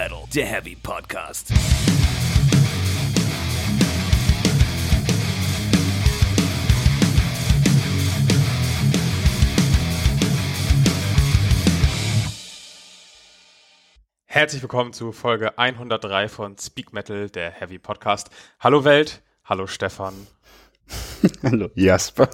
Metal, der Heavy Podcast. Herzlich willkommen zu Folge 103 von Speak Metal, der Heavy Podcast. Hallo Welt, hallo Stefan. hallo Jasper.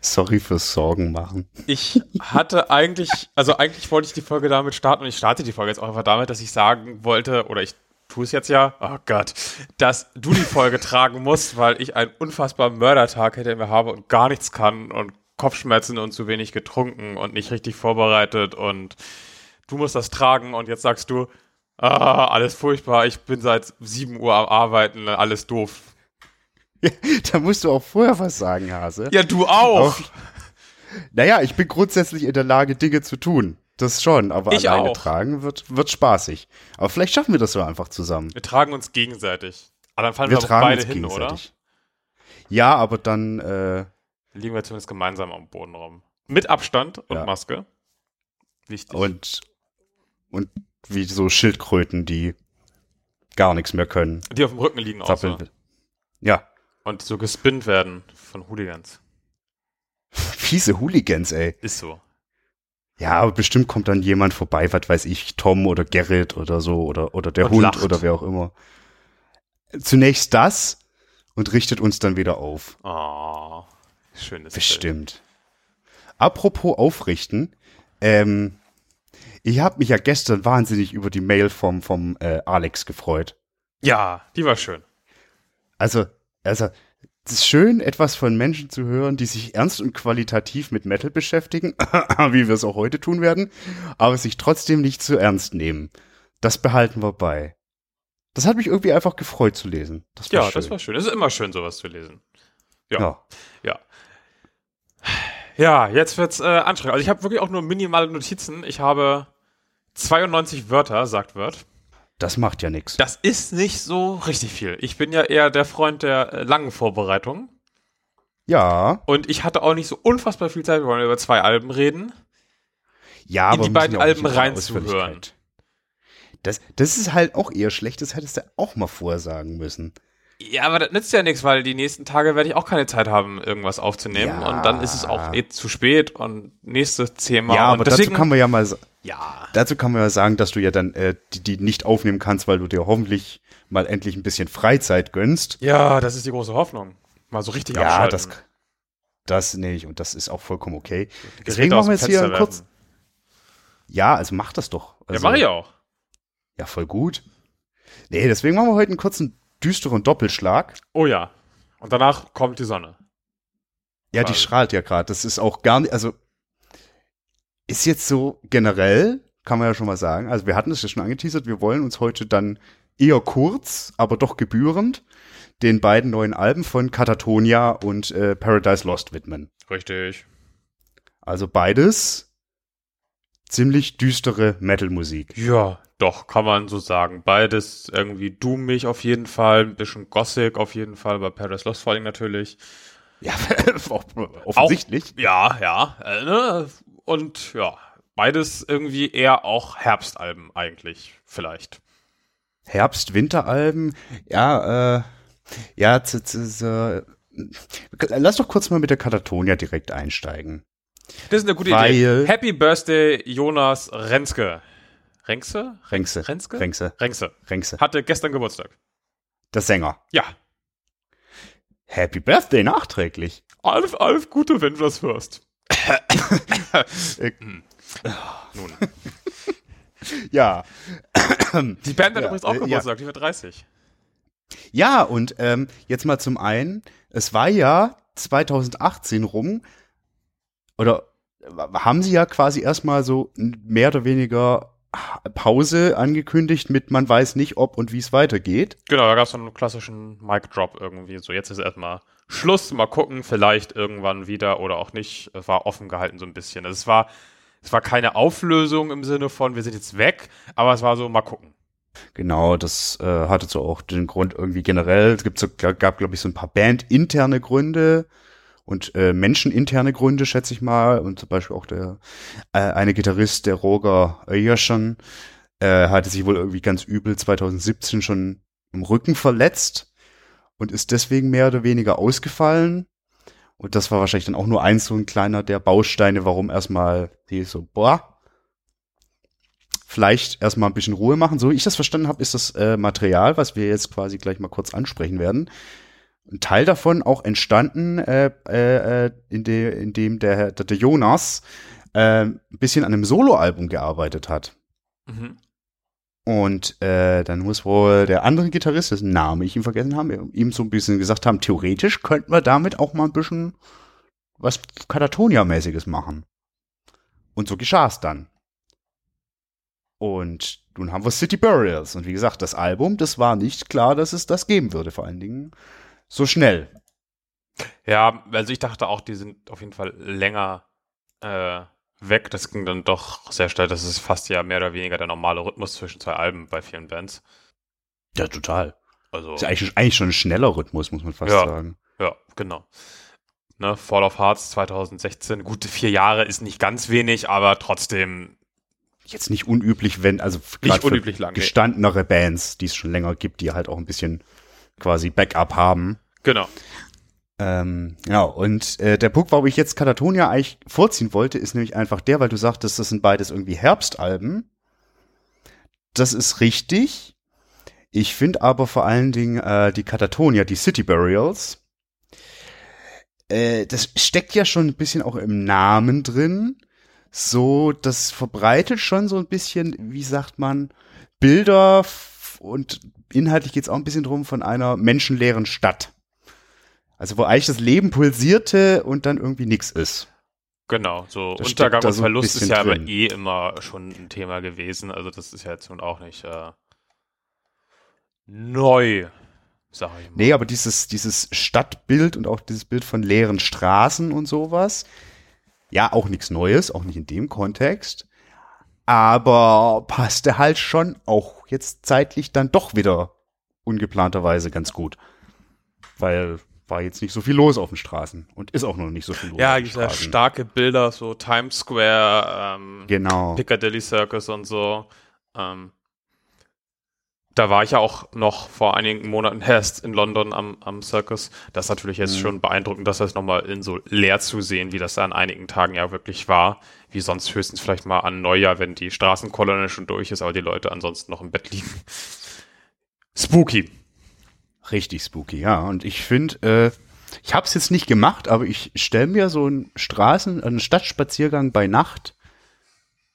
Sorry fürs Sorgen machen. Ich hatte eigentlich, also eigentlich wollte ich die Folge damit starten und ich starte die Folge jetzt auch einfach damit, dass ich sagen wollte, oder ich tue es jetzt ja, oh Gott, dass du die Folge tragen musst, weil ich einen unfassbaren Mördertag hinter mir habe und gar nichts kann und Kopfschmerzen und zu wenig getrunken und nicht richtig vorbereitet und du musst das tragen und jetzt sagst du, ah, alles furchtbar, ich bin seit 7 Uhr am Arbeiten, alles doof. Ja, da musst du auch vorher was sagen, Hase. Ja, du auch. auch. Naja, ich bin grundsätzlich in der Lage, Dinge zu tun. Das schon, aber ich alleine auch. tragen wird, wird spaßig. Aber vielleicht schaffen wir das so einfach zusammen. Wir tragen uns gegenseitig. Aber dann fallen wir, wir beide hin, oder? Ja, aber dann äh, liegen wir zumindest gemeinsam am Boden rum. Mit Abstand und ja. Maske. Wichtig. Und und wie so Schildkröten, die gar nichts mehr können. Die auf dem Rücken liegen auch so. Ja. Und so gespinnt werden von Hooligans. Fiese Hooligans, ey. Ist so. Ja, aber bestimmt kommt dann jemand vorbei, was weiß ich, Tom oder Gerrit oder so oder, oder der und Hund lacht. oder wer auch immer. Zunächst das und richtet uns dann wieder auf. Oh, schönes Bestimmt. Bild. Apropos aufrichten, ähm, ich habe mich ja gestern wahnsinnig über die Mail vom, vom äh, Alex gefreut. Ja, die war schön. Also, also, es ist schön, etwas von Menschen zu hören, die sich ernst und qualitativ mit Metal beschäftigen, wie wir es auch heute tun werden, aber sich trotzdem nicht zu ernst nehmen. Das behalten wir bei. Das hat mich irgendwie einfach gefreut zu lesen. Das ja, schön. das war schön. Es ist immer schön, sowas zu lesen. Ja. Ja. ja. Ja, jetzt wird's äh, anstrengend. Also ich habe wirklich auch nur minimale Notizen. Ich habe 92 Wörter, sagt Word. Das macht ja nichts. Das ist nicht so richtig viel. Ich bin ja eher der Freund der äh, langen Vorbereitung. Ja. Und ich hatte auch nicht so unfassbar viel Zeit. Wir wollen über zwei Alben reden. Ja, in aber die beiden Alben reinzuhören. Das, das ist halt auch eher schlecht. Das hättest du auch mal vorsagen müssen. Ja, aber das nützt ja nichts, weil die nächsten Tage werde ich auch keine Zeit haben, irgendwas aufzunehmen. Ja. Und dann ist es auch eh zu spät und nächstes Thema. Ja, aber deswegen, dazu kann man ja mal, ja. dazu kann man ja sagen, dass du ja dann äh, die, die nicht aufnehmen kannst, weil du dir hoffentlich mal endlich ein bisschen Freizeit gönnst. Ja, das ist die große Hoffnung. Mal so richtig ja, abschalten. das, das nicht und das ist auch vollkommen okay. Deswegen machen wir jetzt hier kurz. Ja, also mach das doch. Also, ja, mach ich auch. Ja, voll gut. Nee, deswegen machen wir heute einen kurzen düsteren Doppelschlag. Oh ja. Und danach kommt die Sonne. Ja, die strahlt ja gerade. Das ist auch gar nicht, also ist jetzt so generell, kann man ja schon mal sagen. Also wir hatten es ja schon angeteasert, wir wollen uns heute dann eher kurz, aber doch gebührend den beiden neuen Alben von Katatonia und äh, Paradise Lost widmen. Richtig. Also beides ziemlich düstere Metal-Musik. Ja, doch, kann man so sagen. Beides irgendwie doomig auf jeden Fall, ein bisschen Gothic auf jeden Fall, bei Paradise Lost vor allem natürlich. Ja, offensichtlich. Auch, ja, ja. Äh, ne? Und ja, beides irgendwie eher auch Herbstalben eigentlich, vielleicht. Herbst-Winteralben, ja, äh, ja, lass doch kurz mal mit der Katatonia direkt einsteigen. Das ist eine gute Weil, Idee. Happy Birthday, Jonas Renske. Renkse? Renkse. Renske? Renkse. Renkse. Renkse. Hatte gestern Geburtstag. Der Sänger. Ja. Happy Birthday nachträglich. Alf, Alf, gute, wenn du das hörst. Nun. ja. Die Band hat ja, übrigens auch äh, Geburtstag, ja. die wird 30. Ja, und ähm, jetzt mal zum einen, es war ja 2018 rum, oder haben sie ja quasi erstmal so mehr oder weniger Pause angekündigt mit man weiß nicht, ob und wie es weitergeht. Genau, da gab es so einen klassischen Mic-Drop irgendwie. So, jetzt ist erstmal Schluss, mal gucken, vielleicht irgendwann wieder oder auch nicht. Es war offen gehalten so ein bisschen. Also es war, es war keine Auflösung im Sinne von, wir sind jetzt weg, aber es war so, mal gucken. Genau, das äh, hatte so auch den Grund irgendwie generell. Es gibt so, gab, glaube ich, so ein paar bandinterne Gründe und äh, menscheninterne Gründe, schätze ich mal. Und zum Beispiel auch der äh, eine Gitarrist, der Roger Öjerschen, äh, hatte sich wohl irgendwie ganz übel 2017 schon im Rücken verletzt und ist deswegen mehr oder weniger ausgefallen. Und das war wahrscheinlich dann auch nur eins so ein kleiner der Bausteine, warum erstmal die so, boah, vielleicht erstmal ein bisschen Ruhe machen. So wie ich das verstanden habe, ist das äh, Material, was wir jetzt quasi gleich mal kurz ansprechen werden, ein Teil davon auch entstanden, äh, äh, äh in, de, in dem der, der, der Jonas äh, ein bisschen an einem Soloalbum gearbeitet hat. Mhm. Und äh, dann muss wohl der andere Gitarrist, dessen Name ich ihm vergessen habe, ihm so ein bisschen gesagt haben, theoretisch könnten wir damit auch mal ein bisschen was Katatonia-mäßiges machen. Und so geschah es dann. Und nun haben wir City Burials. Und wie gesagt, das Album, das war nicht klar, dass es das geben würde. Vor allen Dingen so schnell. Ja, also ich dachte auch, die sind auf jeden Fall länger äh, weg. Das ging dann doch sehr schnell. Das ist fast ja mehr oder weniger der normale Rhythmus zwischen zwei Alben bei vielen Bands. Ja, total. Also, ist eigentlich, eigentlich schon ein schneller Rhythmus, muss man fast ja, sagen. Ja, genau. Ne, Fall of Hearts 2016, gute vier Jahre ist nicht ganz wenig, aber trotzdem. Jetzt nicht unüblich, wenn, also nicht unüblich lang, gestandenere nee. Bands, die es schon länger gibt, die halt auch ein bisschen quasi Backup haben. Genau. Ähm, ja, und äh, der Punkt, warum ich jetzt Katatonia eigentlich vorziehen wollte, ist nämlich einfach der, weil du sagtest, das sind beides irgendwie Herbstalben. Das ist richtig. Ich finde aber vor allen Dingen äh, die Katatonia, die City Burials, äh, das steckt ja schon ein bisschen auch im Namen drin. So, das verbreitet schon so ein bisschen, wie sagt man, Bilder und inhaltlich geht es auch ein bisschen drum von einer menschenleeren Stadt. Also wo eigentlich das Leben pulsierte und dann irgendwie nichts ist. Genau, so das Untergang und Verlust ist ja drin. aber eh immer schon ein Thema gewesen. Also das ist ja jetzt nun auch nicht äh, neu, sag ich mal. Nee, aber dieses, dieses Stadtbild und auch dieses Bild von leeren Straßen und sowas, ja, auch nichts Neues, auch nicht in dem Kontext. Aber passte halt schon auch jetzt zeitlich dann doch wieder ungeplanterweise ganz gut. Weil war jetzt nicht so viel los auf den Straßen und ist auch noch nicht so viel los. Ja, diese starke Bilder, so Times Square, ähm, genau. Piccadilly Circus und so. Ähm, da war ich ja auch noch vor einigen Monaten erst in London am, am Circus. Das ist natürlich jetzt mhm. schon beeindruckend, das jetzt nochmal in so leer zu sehen, wie das da an einigen Tagen ja wirklich war. Wie sonst höchstens vielleicht mal an Neujahr, wenn die Straßenkolonne schon durch ist, aber die Leute ansonsten noch im Bett liegen. Spooky. Richtig spooky, ja. Und ich finde, äh, ich habe es jetzt nicht gemacht, aber ich stelle mir so einen Straßen-, einen Stadtspaziergang bei Nacht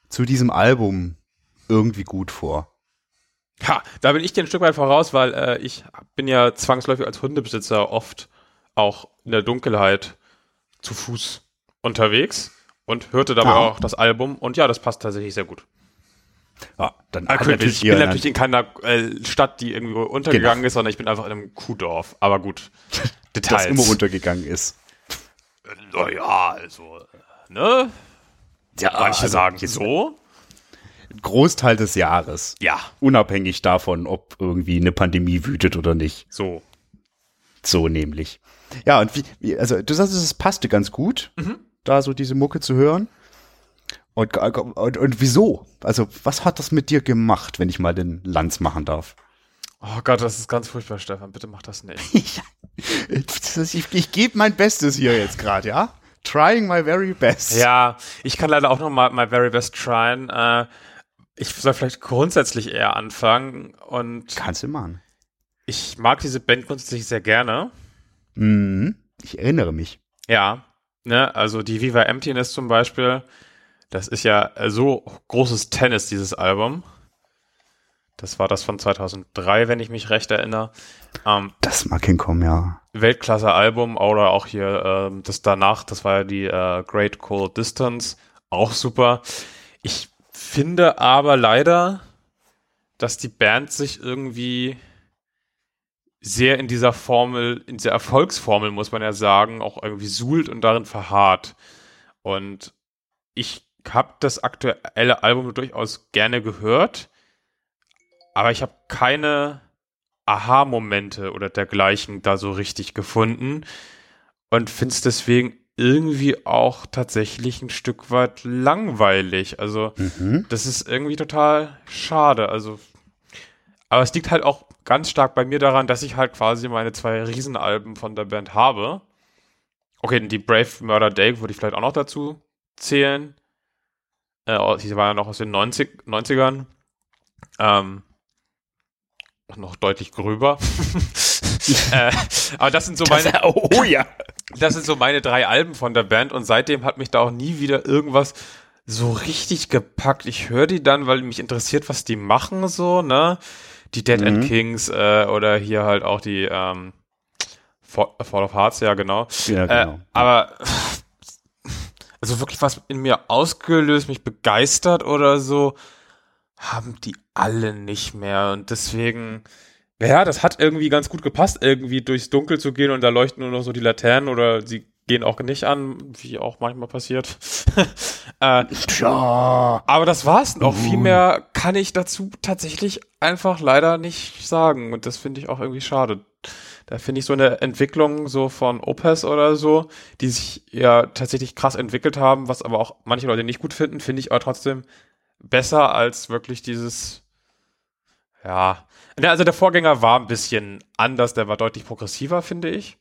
zu diesem Album irgendwie gut vor. Ha, da bin ich dir ein Stück weit voraus, weil äh, ich bin ja zwangsläufig als Hundebesitzer oft auch in der Dunkelheit zu Fuß unterwegs und hörte dabei ah. auch das Album und ja, das passt tatsächlich sehr gut. Ja, dann ah, cool, ich bin natürlich in keiner äh, Stadt, die irgendwo untergegangen genau. ist, sondern ich bin einfach in einem Kuhdorf. Aber gut, Details. Das immer untergegangen ist. Naja, also, ne? Ja, Manche also, sagen so. Großteil des Jahres. Ja. Unabhängig davon, ob irgendwie eine Pandemie wütet oder nicht. So. So nämlich. Ja, und wie, also du sagst, es passte ganz gut, mhm. da so diese Mucke zu hören. Und, und, und wieso? Also, was hat das mit dir gemacht, wenn ich mal den Lanz machen darf? Oh Gott, das ist ganz furchtbar, Stefan. Bitte mach das nicht. ich, ich gebe mein Bestes hier jetzt gerade, ja? Trying my very best. Ja, ich kann leider auch noch mal my very best tryen. Äh, ich soll vielleicht grundsätzlich eher anfangen und. Kannst du machen. Ich mag diese Band grundsätzlich sehr gerne. Mhm. Ich erinnere mich. Ja, ne, also die Viva Emptiness zum Beispiel das ist ja so großes Tennis, dieses Album. Das war das von 2003, wenn ich mich recht erinnere. Ähm, das mag hinkommen, ja. Weltklasse-Album oder auch hier äh, das danach, das war ja die äh, Great Cold Distance, auch super. Ich finde aber leider, dass die Band sich irgendwie sehr in dieser Formel, in dieser Erfolgsformel, muss man ja sagen, auch irgendwie suhlt und darin verharrt. Und ich habe das aktuelle Album durchaus gerne gehört, aber ich habe keine Aha-Momente oder dergleichen da so richtig gefunden und finde es deswegen irgendwie auch tatsächlich ein Stück weit langweilig. Also, Mhm. das ist irgendwie total schade. Also, aber es liegt halt auch ganz stark bei mir daran, dass ich halt quasi meine zwei Riesenalben von der Band habe. Okay, die Brave Murder Day würde ich vielleicht auch noch dazu zählen. Äh, die war ja noch aus den 90, 90ern. Ähm, noch deutlich gröber. äh, aber das sind so meine, oh, oh ja. das sind so meine drei Alben von der Band und seitdem hat mich da auch nie wieder irgendwas so richtig gepackt. Ich höre die dann, weil mich interessiert, was die machen, so, ne? Die Dead Mhm. End Kings äh, oder hier halt auch die ähm, Fall Fall of Hearts, ja, genau. Ja, genau. Äh, aber also wirklich was in mir ausgelöst, mich begeistert oder so, haben die alle nicht mehr. Und deswegen, ja, das hat irgendwie ganz gut gepasst, irgendwie durchs Dunkel zu gehen und da leuchten nur noch so die Laternen oder sie gehen auch nicht an, wie auch manchmal passiert. äh, Tja. aber das war's noch. Viel mehr kann ich dazu tatsächlich einfach leider nicht sagen. Und das finde ich auch irgendwie schade. Da finde ich so eine Entwicklung so von Opus oder so, die sich ja tatsächlich krass entwickelt haben, was aber auch manche Leute nicht gut finden, finde ich aber trotzdem besser als wirklich dieses, ja. Ne, Also der Vorgänger war ein bisschen anders, der war deutlich progressiver, finde ich.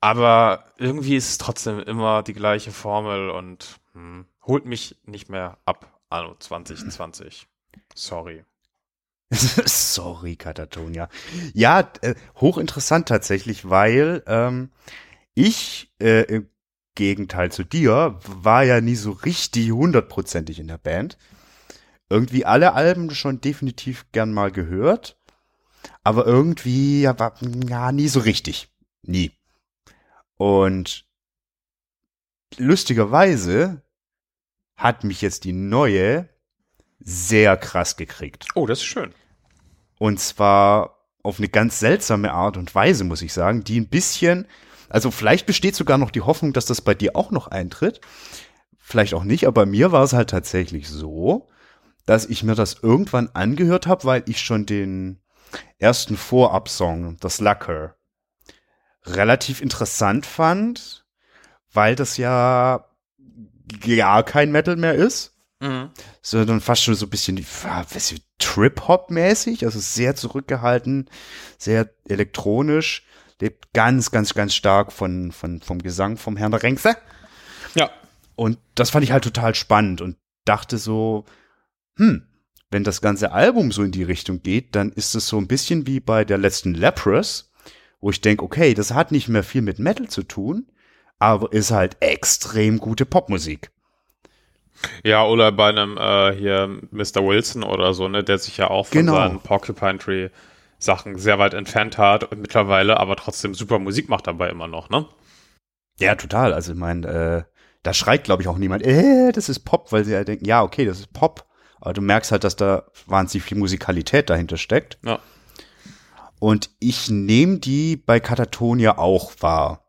Aber irgendwie ist es trotzdem immer die gleiche Formel und hm, holt mich nicht mehr ab, anno 2020. Sorry. Sorry, Katatonia. Ja, äh, hochinteressant tatsächlich, weil ähm, ich äh, im Gegenteil zu dir war ja nie so richtig hundertprozentig in der Band. Irgendwie alle Alben schon definitiv gern mal gehört, aber irgendwie ja, war, ja nie so richtig. Nie. Und lustigerweise hat mich jetzt die neue sehr krass gekriegt. Oh, das ist schön. Und zwar auf eine ganz seltsame Art und Weise, muss ich sagen, die ein bisschen, also vielleicht besteht sogar noch die Hoffnung, dass das bei dir auch noch eintritt. Vielleicht auch nicht, aber bei mir war es halt tatsächlich so, dass ich mir das irgendwann angehört habe, weil ich schon den ersten Vorabsong, das Lacker, relativ interessant fand, weil das ja gar kein Metal mehr ist Mhm. sondern fast schon so ein bisschen Trip-Hop-mäßig, also sehr zurückgehalten, sehr elektronisch, lebt ganz, ganz, ganz stark von, von, vom Gesang vom Herrn der Renkse. Ja. Und das fand ich halt total spannend und dachte so, hm, wenn das ganze Album so in die Richtung geht, dann ist es so ein bisschen wie bei der letzten Leprous, wo ich denke, okay, das hat nicht mehr viel mit Metal zu tun, aber ist halt extrem gute Popmusik. Ja, oder bei einem äh, hier Mr. Wilson oder so, ne, der sich ja auch von Genau. seinen Porcupine Tree Sachen sehr weit entfernt hat und mittlerweile aber trotzdem super Musik macht dabei immer noch, ne? Ja, total. Also ich meine, äh, da schreit, glaube ich, auch niemand, äh, das ist Pop, weil sie ja denken, ja, okay, das ist Pop. Aber du merkst halt, dass da wahnsinnig viel Musikalität dahinter steckt. Ja. Und ich nehme die bei Katatonia auch wahr.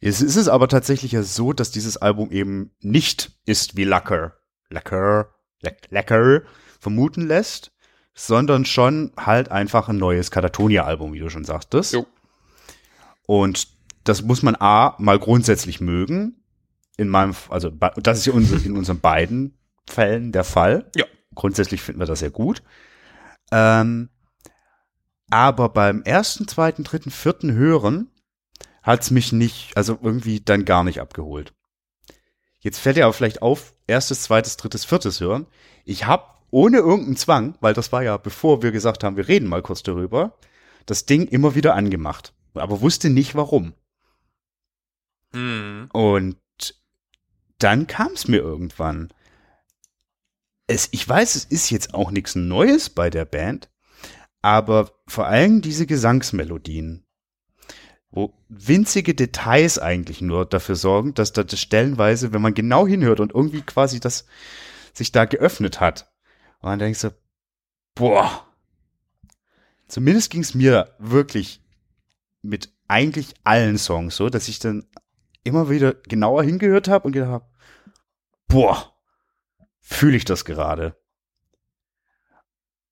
Es ist es aber tatsächlich ja so, dass dieses Album eben nicht ist wie Lacker, Lacker, Lack- Lacker vermuten lässt, sondern schon halt einfach ein neues Katatonia-Album, wie du schon sagtest. Jo. Und das muss man A, mal grundsätzlich mögen. In meinem, also das ist ja in unseren beiden Fällen der Fall. Ja. Grundsätzlich finden wir das sehr gut. Ähm, aber beim ersten, zweiten, dritten, vierten Hören hat's mich nicht, also irgendwie dann gar nicht abgeholt. Jetzt fällt dir aber vielleicht auf, erstes, zweites, drittes, viertes Hören. Ich habe ohne irgendeinen Zwang, weil das war ja bevor wir gesagt haben, wir reden mal kurz darüber, das Ding immer wieder angemacht, aber wusste nicht warum. Mhm. Und dann kam es mir irgendwann. Es, ich weiß, es ist jetzt auch nichts Neues bei der Band, aber vor allem diese Gesangsmelodien, wo winzige Details eigentlich nur dafür sorgen, dass da das stellenweise, wenn man genau hinhört und irgendwie quasi das sich da geöffnet hat, und dann denkst du, boah, zumindest ging es mir wirklich mit eigentlich allen Songs so, dass ich dann immer wieder genauer hingehört habe und gedacht habe, boah, fühle ich das gerade.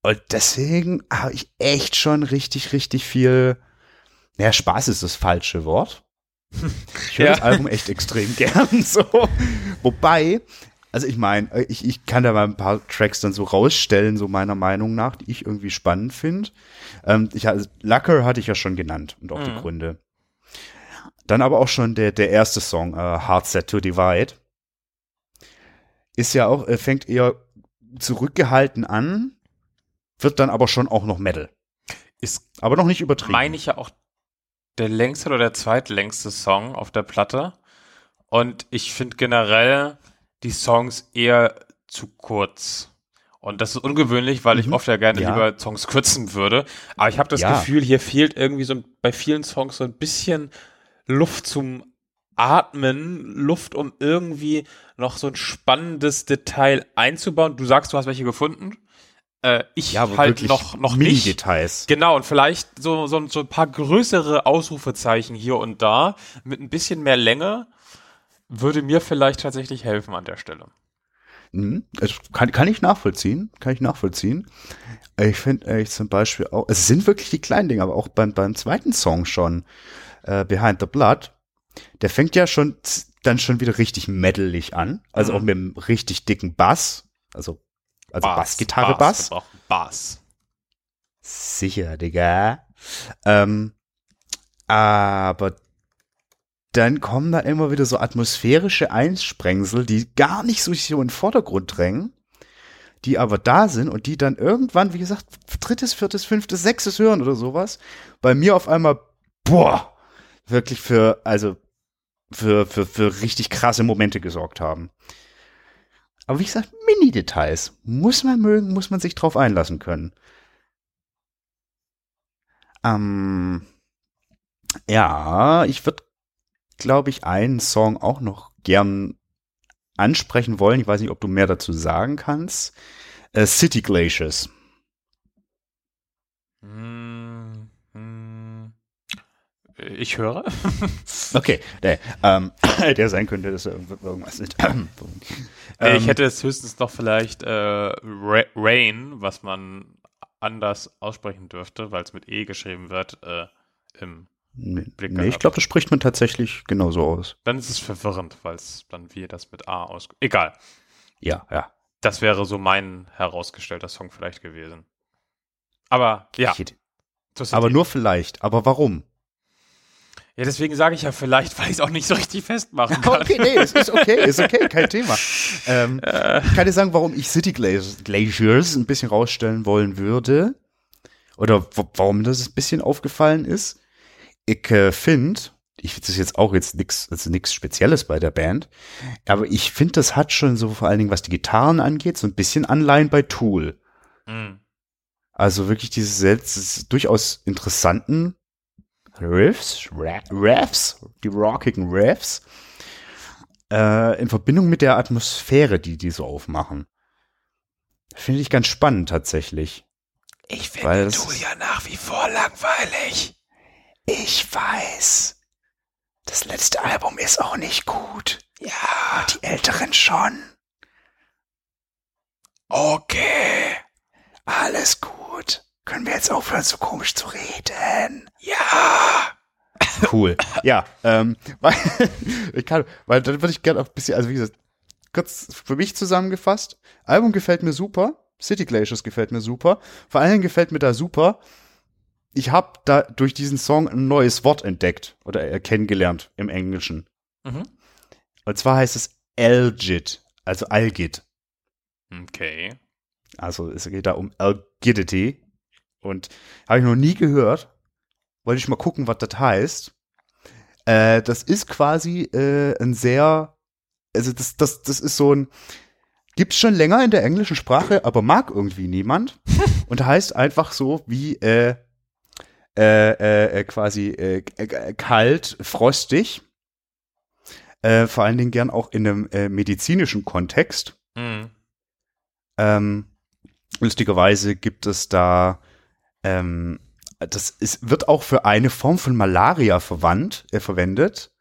Und deswegen habe ich echt schon richtig, richtig viel, ja, Spaß ist das falsche Wort, Ich höre Ja. das Album echt extrem gern. So. Wobei, also ich meine, ich, ich kann da mal ein paar Tracks dann so rausstellen, so meiner Meinung nach, die ich irgendwie spannend finde. Ähm, ich, also, Lucker hatte ich ja schon genannt und auch die Mhm. Gründe. Dann aber auch schon der, der erste Song, äh, Hard Set to Divide. Ist ja auch, äh, fängt eher zurückgehalten an, wird dann aber schon auch noch Metal. Ist, Aber noch nicht übertrieben. meine ich ja auch, der längste oder der zweitlängste Song auf der Platte. Und ich finde generell die Songs eher zu kurz. Und das ist ungewöhnlich, weil ich Mhm. oft ja gerne Ja. lieber Songs kürzen würde. Aber ich habe das Ja. Gefühl, hier fehlt irgendwie so bei vielen Songs so ein bisschen Luft zum Atmen, Luft, um irgendwie noch so ein spannendes Detail einzubauen. Du sagst, du hast welche gefunden. Äh, ich ja, halt noch, noch nicht. Mini-Details. Genau, und vielleicht so, so, so ein paar größere Ausrufezeichen hier und da mit ein bisschen mehr Länge würde mir vielleicht tatsächlich helfen an der Stelle. Das kann, kann ich nachvollziehen, kann ich nachvollziehen. Ich finde ich zum Beispiel auch, es sind wirklich die kleinen Dinge, aber auch beim, beim zweiten Song schon, äh, Behind the Blood, der fängt ja schon dann schon wieder richtig metalig an, also Mhm. auch mit einem richtig dicken Bass, also, also Bassgitarre, Bass. brauchen Bass. Sicher, Digga. Ähm, aber dann kommen da immer wieder so atmosphärische Einsprengsel, die gar nicht so so in den Vordergrund drängen, die aber da sind und die dann irgendwann, wie gesagt, drittes, viertes, fünftes, sechstes hören oder sowas, bei mir auf einmal, boah, wirklich für, also, für, für, für richtig krasse Momente gesorgt haben. Aber wie gesagt, Mini-Details. Muss man mögen, muss man sich drauf einlassen können. Ähm, ja, ich würde, glaube ich, einen Song auch noch gern ansprechen wollen. Ich weiß nicht, ob du mehr dazu sagen kannst. Äh, City Glaciers. Hm. Ich höre. Okay, der, ähm, der sein könnte, dass er irgend- irgendwas ist. ähm, ich hätte jetzt höchstens noch vielleicht äh, Ra Rain, was man anders aussprechen dürfte, weil es mit E geschrieben wird, äh, im Blick nee, ich glaube, das spricht man tatsächlich genauso aus. Dann ist es verwirrend, weil es dann wir das mit A aus. Egal. Ja, ja. Das wäre so mein herausgestellter Song vielleicht gewesen. Aber ja. Aber nur vielleicht. Aber warum? Ja, deswegen sage ich ja vielleicht, weil ich es auch nicht so richtig festmachen kann. Okay, nee, es ist okay, ist okay, kein Thema. Ähm, ich kann dir sagen, warum ich City Glaciers, ein bisschen rausstellen wollen würde. Oder warum das ein bisschen aufgefallen ist. Ich äh, finde, ich das ist jetzt auch jetzt nichts also nix Spezielles bei der Band, aber ich finde, das hat schon so vor allen Dingen, was die Gitarren angeht, so ein bisschen Anleihen bei Tool. Hm. Also wirklich diese selbst durchaus interessanten Riffs, Riffs, die rockigen Riffs, äh, in Verbindung mit der Atmosphäre, die die so aufmachen. Finde ich ganz spannend tatsächlich. Ich das- ja nach wie vor langweilig. Ich weiß. Das letzte Album ist auch nicht gut. Ja, Die älteren schon. okay. Alles gut. Können wir jetzt aufhören, so komisch zu reden? Ja. Cool. ja, ähm, weil, ich kann, weil dann würde ich gerne auch ein bisschen, also wie gesagt, kurz für mich zusammengefasst. Album gefällt mir super. City Glaciers gefällt mir super. Vor allen Dingen gefällt mir da super. Ich habe da durch diesen Song ein neues Wort entdeckt oder äh, kennengelernt im Englischen. Mhm. Und zwar heißt es Algid, also Algid. Okay. Also es geht da um Algidity. Und habe ich noch nie gehört. Wollte ich mal gucken, was das heißt. Äh, das ist quasi äh, ein sehr, also das, das, das ist so ein, gibt's schon länger in der englischen Sprache, aber mag irgendwie niemand. Und heißt einfach so wie äh, äh, äh, äh, quasi äh, äh, kalt, frostig. Äh, vor allen Dingen gern auch in einem äh, medizinischen Kontext. Hm. Ähm, lustigerweise gibt es da, ähm, das ist, wird auch für eine Form von Malaria verwandt, äh, verwendet.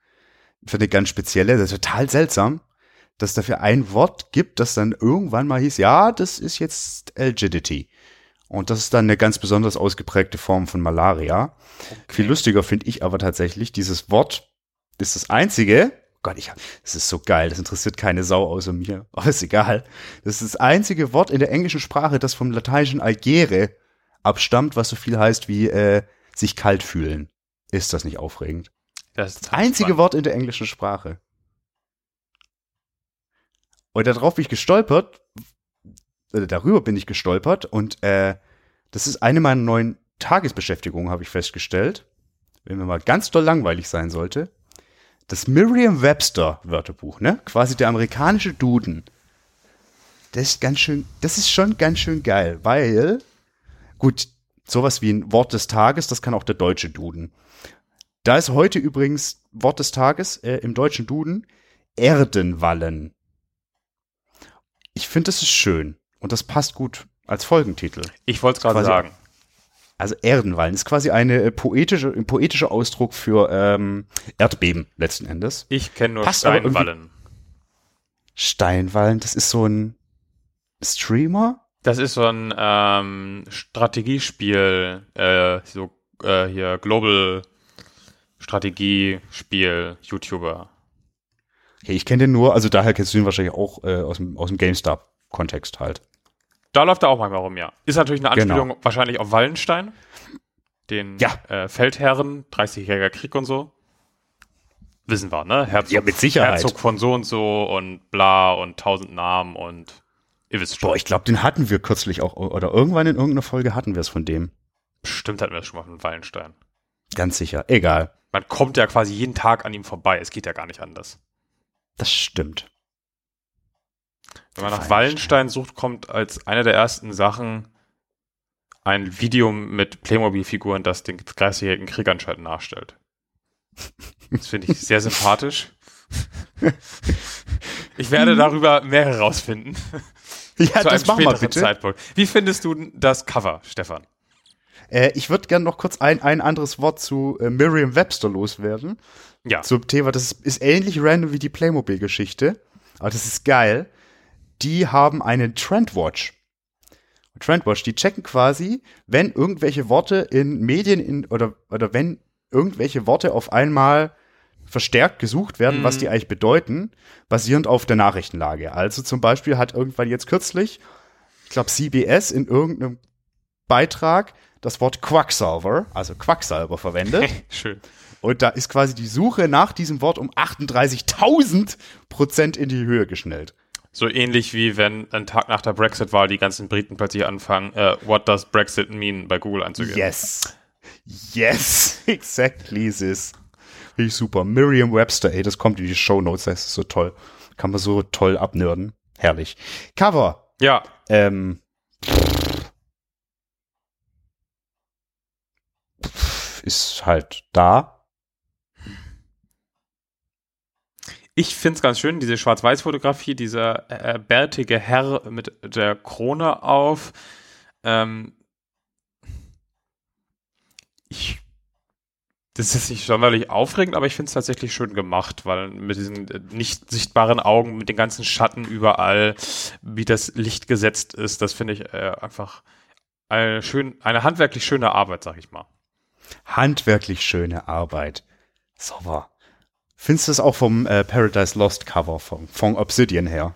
Für eine ganz spezielle, das ist total seltsam, dass dafür ein Wort gibt, das dann irgendwann mal hieß, ja, das ist jetzt Algidity. Und das ist dann eine ganz besonders ausgeprägte Form von Malaria. Viel lustiger finde ich aber tatsächlich dieses Wort ist das einzige, Gott, ich, das ist so geil, das interessiert keine Sau außer mir, aber ist egal. Das ist das einzige Wort in der englischen Sprache, das vom lateinischen algere abstammt, was so viel heißt wie äh, sich kalt fühlen. Ist das nicht aufregend? Das, ist Das einzige spannend. Wort in der englischen Sprache. Und darauf bin ich gestolpert, oder darüber bin ich gestolpert und äh, das ist eine meiner neuen Tagesbeschäftigungen, habe ich festgestellt. Wenn mir mal ganz doll langweilig sein sollte. Das Merriam-Webster-Wörterbuch, ne? Quasi der amerikanische Duden. Das ist ganz schön, das ist schon ganz schön geil, weil, gut, sowas wie ein Wort des Tages, das kann auch der deutsche Duden. Da ist heute übrigens Wort des Tages äh, im deutschen Duden Erdenwallen. Ich finde, das ist schön und das passt gut als Folgentitel. Ich wollte es gerade sagen. Also Erdenwallen ist quasi eine äh, poetische, ein poetischer Ausdruck für ähm, Erdbeben letzten Endes. Ich kenne nur Passt Steinwallen. Steinwallen, das ist so ein Streamer? Das ist so ein ähm, Strategiespiel, äh, so äh, hier Global Strategiespiel, YouTuber. Okay, ich kenne den nur, also daher kennst du ihn wahrscheinlich auch äh, aus dem, aus dem GameStar-Kontext halt. Da läuft er auch manchmal rum, ja. Ist natürlich eine Genau. Anspielung wahrscheinlich auf Wallenstein, den Ja. äh, Feldherren, 30-jähriger Krieg und so. Wissen wir, ne? Herzog, Ja, mit Sicherheit. Herzog von so und so und bla und tausend Namen und ihr wisst schon. Boah, ich glaube, den hatten wir kürzlich auch, oder irgendwann in irgendeiner Folge hatten wir es von dem. Bestimmt hatten wir das schon mal von Wallenstein. Ganz sicher. Egal. Man kommt ja quasi jeden Tag an ihm vorbei. Es geht ja gar nicht anders. Das stimmt. Wenn man nach Wallenstein. Wallenstein sucht, kommt als eine der ersten Sachen ein Video mit Playmobil-Figuren, das den 30-jährigen Krieg anscheinend nachstellt. Das finde ich sehr sympathisch. Ich werde darüber mehr herausfinden. Ja, zu einem späteren. Zeitpunkt. Wie findest du das Cover, Stefan? Äh, ich würde gerne noch kurz ein, ein anderes Wort zu äh, Merriam-Webster loswerden. Ja. Zum Thema, das ist, ist ähnlich random wie die Playmobil-Geschichte, aber das ist geil. Die haben einen Trendwatch. Trendwatch, die checken quasi, wenn irgendwelche Worte in Medien in, oder, oder wenn irgendwelche Worte auf einmal verstärkt gesucht werden, was die eigentlich bedeuten, basierend auf der Nachrichtenlage. Also zum Beispiel hat irgendwann jetzt kürzlich, ich glaube CBS in irgendeinem Beitrag das Wort Quacksalver, also Quacksalber verwendet. Schön. Und da ist quasi die Suche nach diesem Wort um 38.000 Prozent in die Höhe geschnellt. So ähnlich wie wenn ein Tag nach der Brexit-Wahl die ganzen Briten plötzlich anfangen, äh, what does Brexit mean bei Google einzugeben. Yes. Yes, exactly this. Ich super. Merriam-Webster, ey, das kommt in die Show Notes, das ist so toll. Kann man so toll abnörden. Herrlich. Cover. Ja, Ähm. Ist halt da. Ich finde es ganz schön, diese Schwarz-Weiß-Fotografie, dieser äh, bärtige Herr mit der Krone auf. Ähm, ich, das ist nicht sonderlich aufregend, aber ich finde es tatsächlich schön gemacht, weil mit diesen äh, nicht sichtbaren Augen, mit den ganzen Schatten überall, wie das Licht gesetzt ist, das finde ich äh, einfach eine, schön, eine handwerklich schöne Arbeit, sag ich mal. Handwerklich schöne Arbeit. Sauber. Findest du das auch vom äh, Paradise Lost Cover vom, von Obsidian her?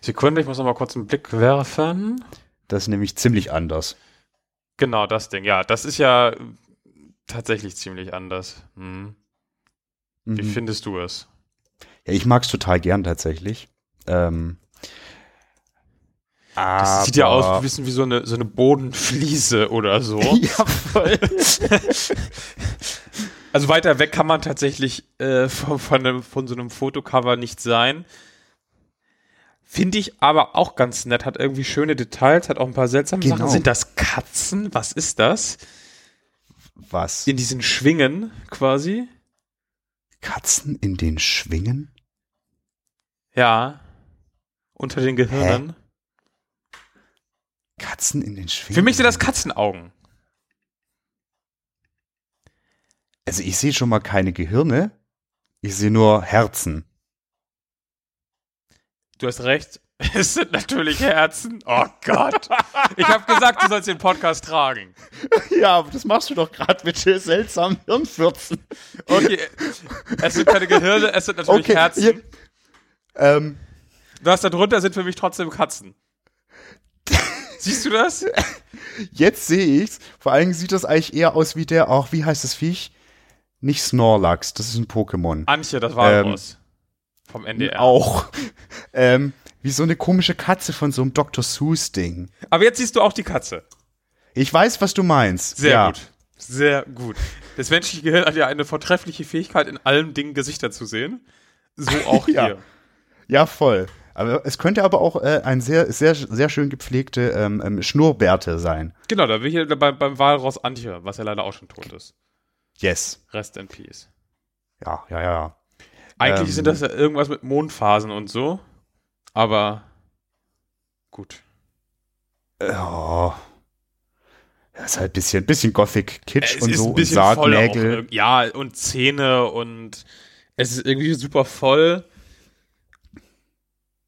Sekunde, ich muss noch mal kurz einen Blick werfen. Das ist nämlich ziemlich anders. Genau, das Ding. Ja, das ist ja tatsächlich ziemlich anders. Hm. Wie Mhm. findest du es? Ja, ich mag es total gern tatsächlich. Ähm, Das sieht ja aus wie so eine, so eine Bodenfliese oder so. ja, voll. Also weiter weg kann man tatsächlich äh, von, von, einem, von so einem Fotocover nicht sein. Finde ich aber auch ganz nett. Hat irgendwie schöne Details, hat auch ein paar seltsame Genau. Sachen. Sind das Katzen? Was ist das? Was? In diesen Schwingen quasi? Katzen in den Schwingen? Ja. Unter den Gehirnen. Katzen in den Schwingen? Für mich sind das Katzenaugen. Also ich sehe schon mal keine Gehirne. Ich sehe nur Herzen. Du hast recht. Es sind natürlich Herzen. Oh Gott. Ich habe gesagt, du sollst den Podcast tragen. Ja, aber das machst du doch gerade mit seltsamen Hirnfürzen. Okay. Es sind keine Gehirne, es sind natürlich Okay, Herzen. hier- Ähm, Das da drunter sind für mich trotzdem Katzen. Siehst du das? jetzt sehe ich's. Vor allem sieht das eigentlich eher aus wie der, auch wie heißt das Viech? Nicht Snorlax, das ist ein Pokémon. Antje, das Walross. Vom NDR. Auch. ähm, wie so eine komische Katze von so einem Dr. Seuss-Ding. Aber jetzt siehst du auch die Katze. Ich weiß, was du meinst. Sehr ja. gut. Sehr gut. Das menschliche Gehirn hat ja eine vortreffliche Fähigkeit, in allen Dingen Gesichter zu sehen. So auch Ja. hier. Ja, voll. Aber es könnte aber auch äh, ein sehr, sehr, sehr schön gepflegte ähm, ähm, Schnurrbärte sein. Genau, da bin ich hier beim, beim Walross Antje, was ja leider auch schon tot ist. Yes. Rest in Peace. Ja, ja, ja. Eigentlich Ähm. sind das ja irgendwas mit Mondphasen und so. Aber gut. Ja. Das ist halt ein bisschen, bisschen Gothic-Kitsch Es und so ein und bisschen auch, Sargnägel. irg- Ja, und Zähne und es ist irgendwie super voll.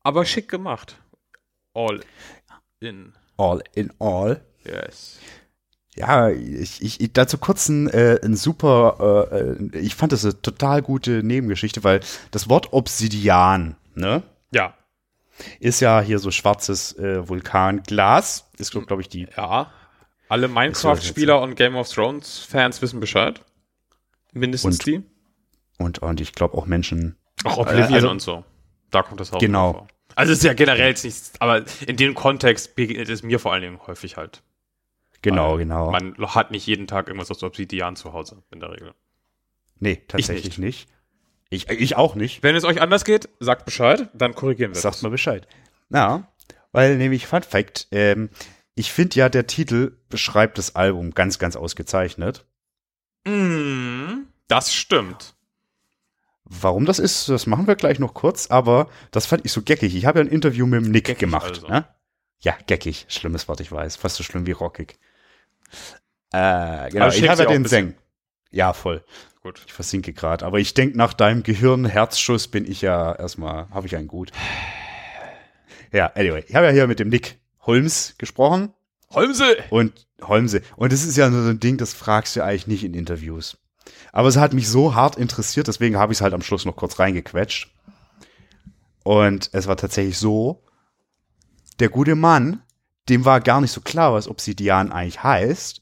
Aber schick gemacht. All in. All in all. Yes. Ja, ich, ich, ich dazu kurz ein, äh, ein super, äh, äh, ich fand das eine total gute Nebengeschichte, weil das Wort Obsidian, ne, Ja. Ist ja hier so schwarzes äh, Vulkanglas, ist glaube ich die, Ja. Alle Minecraft-Spieler und Game of Thrones-Fans wissen Bescheid. Mindestens Und- die. und, und ich glaube auch Menschen, Auch Oblivion also- und so. Da kommt das auch Genau. vor. Also es ist ja generell jetzt nichts, aber in dem Kontext begegnet es mir vor allen Dingen häufig halt. genau, Weil genau. Man hat nicht jeden Tag irgendwas aus Obsidian zu Hause, in der Regel. nee, tatsächlich nicht. Ich, ich auch nicht. Wenn es euch anders geht, sagt Bescheid, dann korrigieren wir Sagt das. mal Bescheid. Ja, weil nämlich Fun Fact, ähm, ich finde ja, der Titel beschreibt das Album ganz, ganz ausgezeichnet. Mm, das stimmt. Warum das ist, das machen wir gleich noch kurz, aber das fand ich so geckig. Ich habe ja ein Interview mit dem Nick Geckig gemacht. also. Ne? Ja, geckig. Schlimmes Wort, ich weiß. Fast so schlimm wie rockig. Äh, genau. Ich habe ja den. Seng. Ja, voll. Gut. Ich versinke gerade. Aber ich denke, nach deinem Gehirn-Herzschuss bin ich ja erstmal, habe ich einen gut. Ja, anyway. Ich habe ja hier mit dem Nick Holmes gesprochen. Holmse! Und Holmse. Und das ist ja so ein Ding, das fragst du eigentlich nicht in Interviews. Aber es hat mich so hart interessiert, deswegen habe ich es halt am Schluss noch kurz reingequetscht. Und es war tatsächlich so, der gute Mann, dem war gar nicht so klar, was Obsidian eigentlich heißt.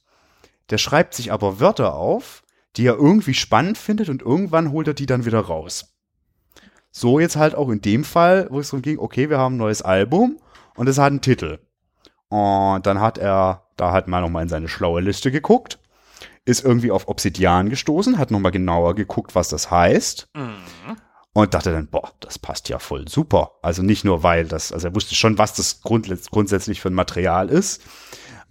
Der schreibt sich aber Wörter auf, die er irgendwie spannend findet und irgendwann holt er die dann wieder raus. So jetzt halt auch in dem Fall, wo es darum ging, okay, wir haben ein neues Album und es hat einen Titel. Und dann hat er da halt mal nochmal in seine schlaue Liste geguckt, ist irgendwie auf Obsidian gestoßen, hat nochmal genauer geguckt, was das heißt. Und dachte dann, boah, das passt ja voll super. Also nicht nur, weil das, also er wusste schon, was das grundsätzlich für ein Material ist,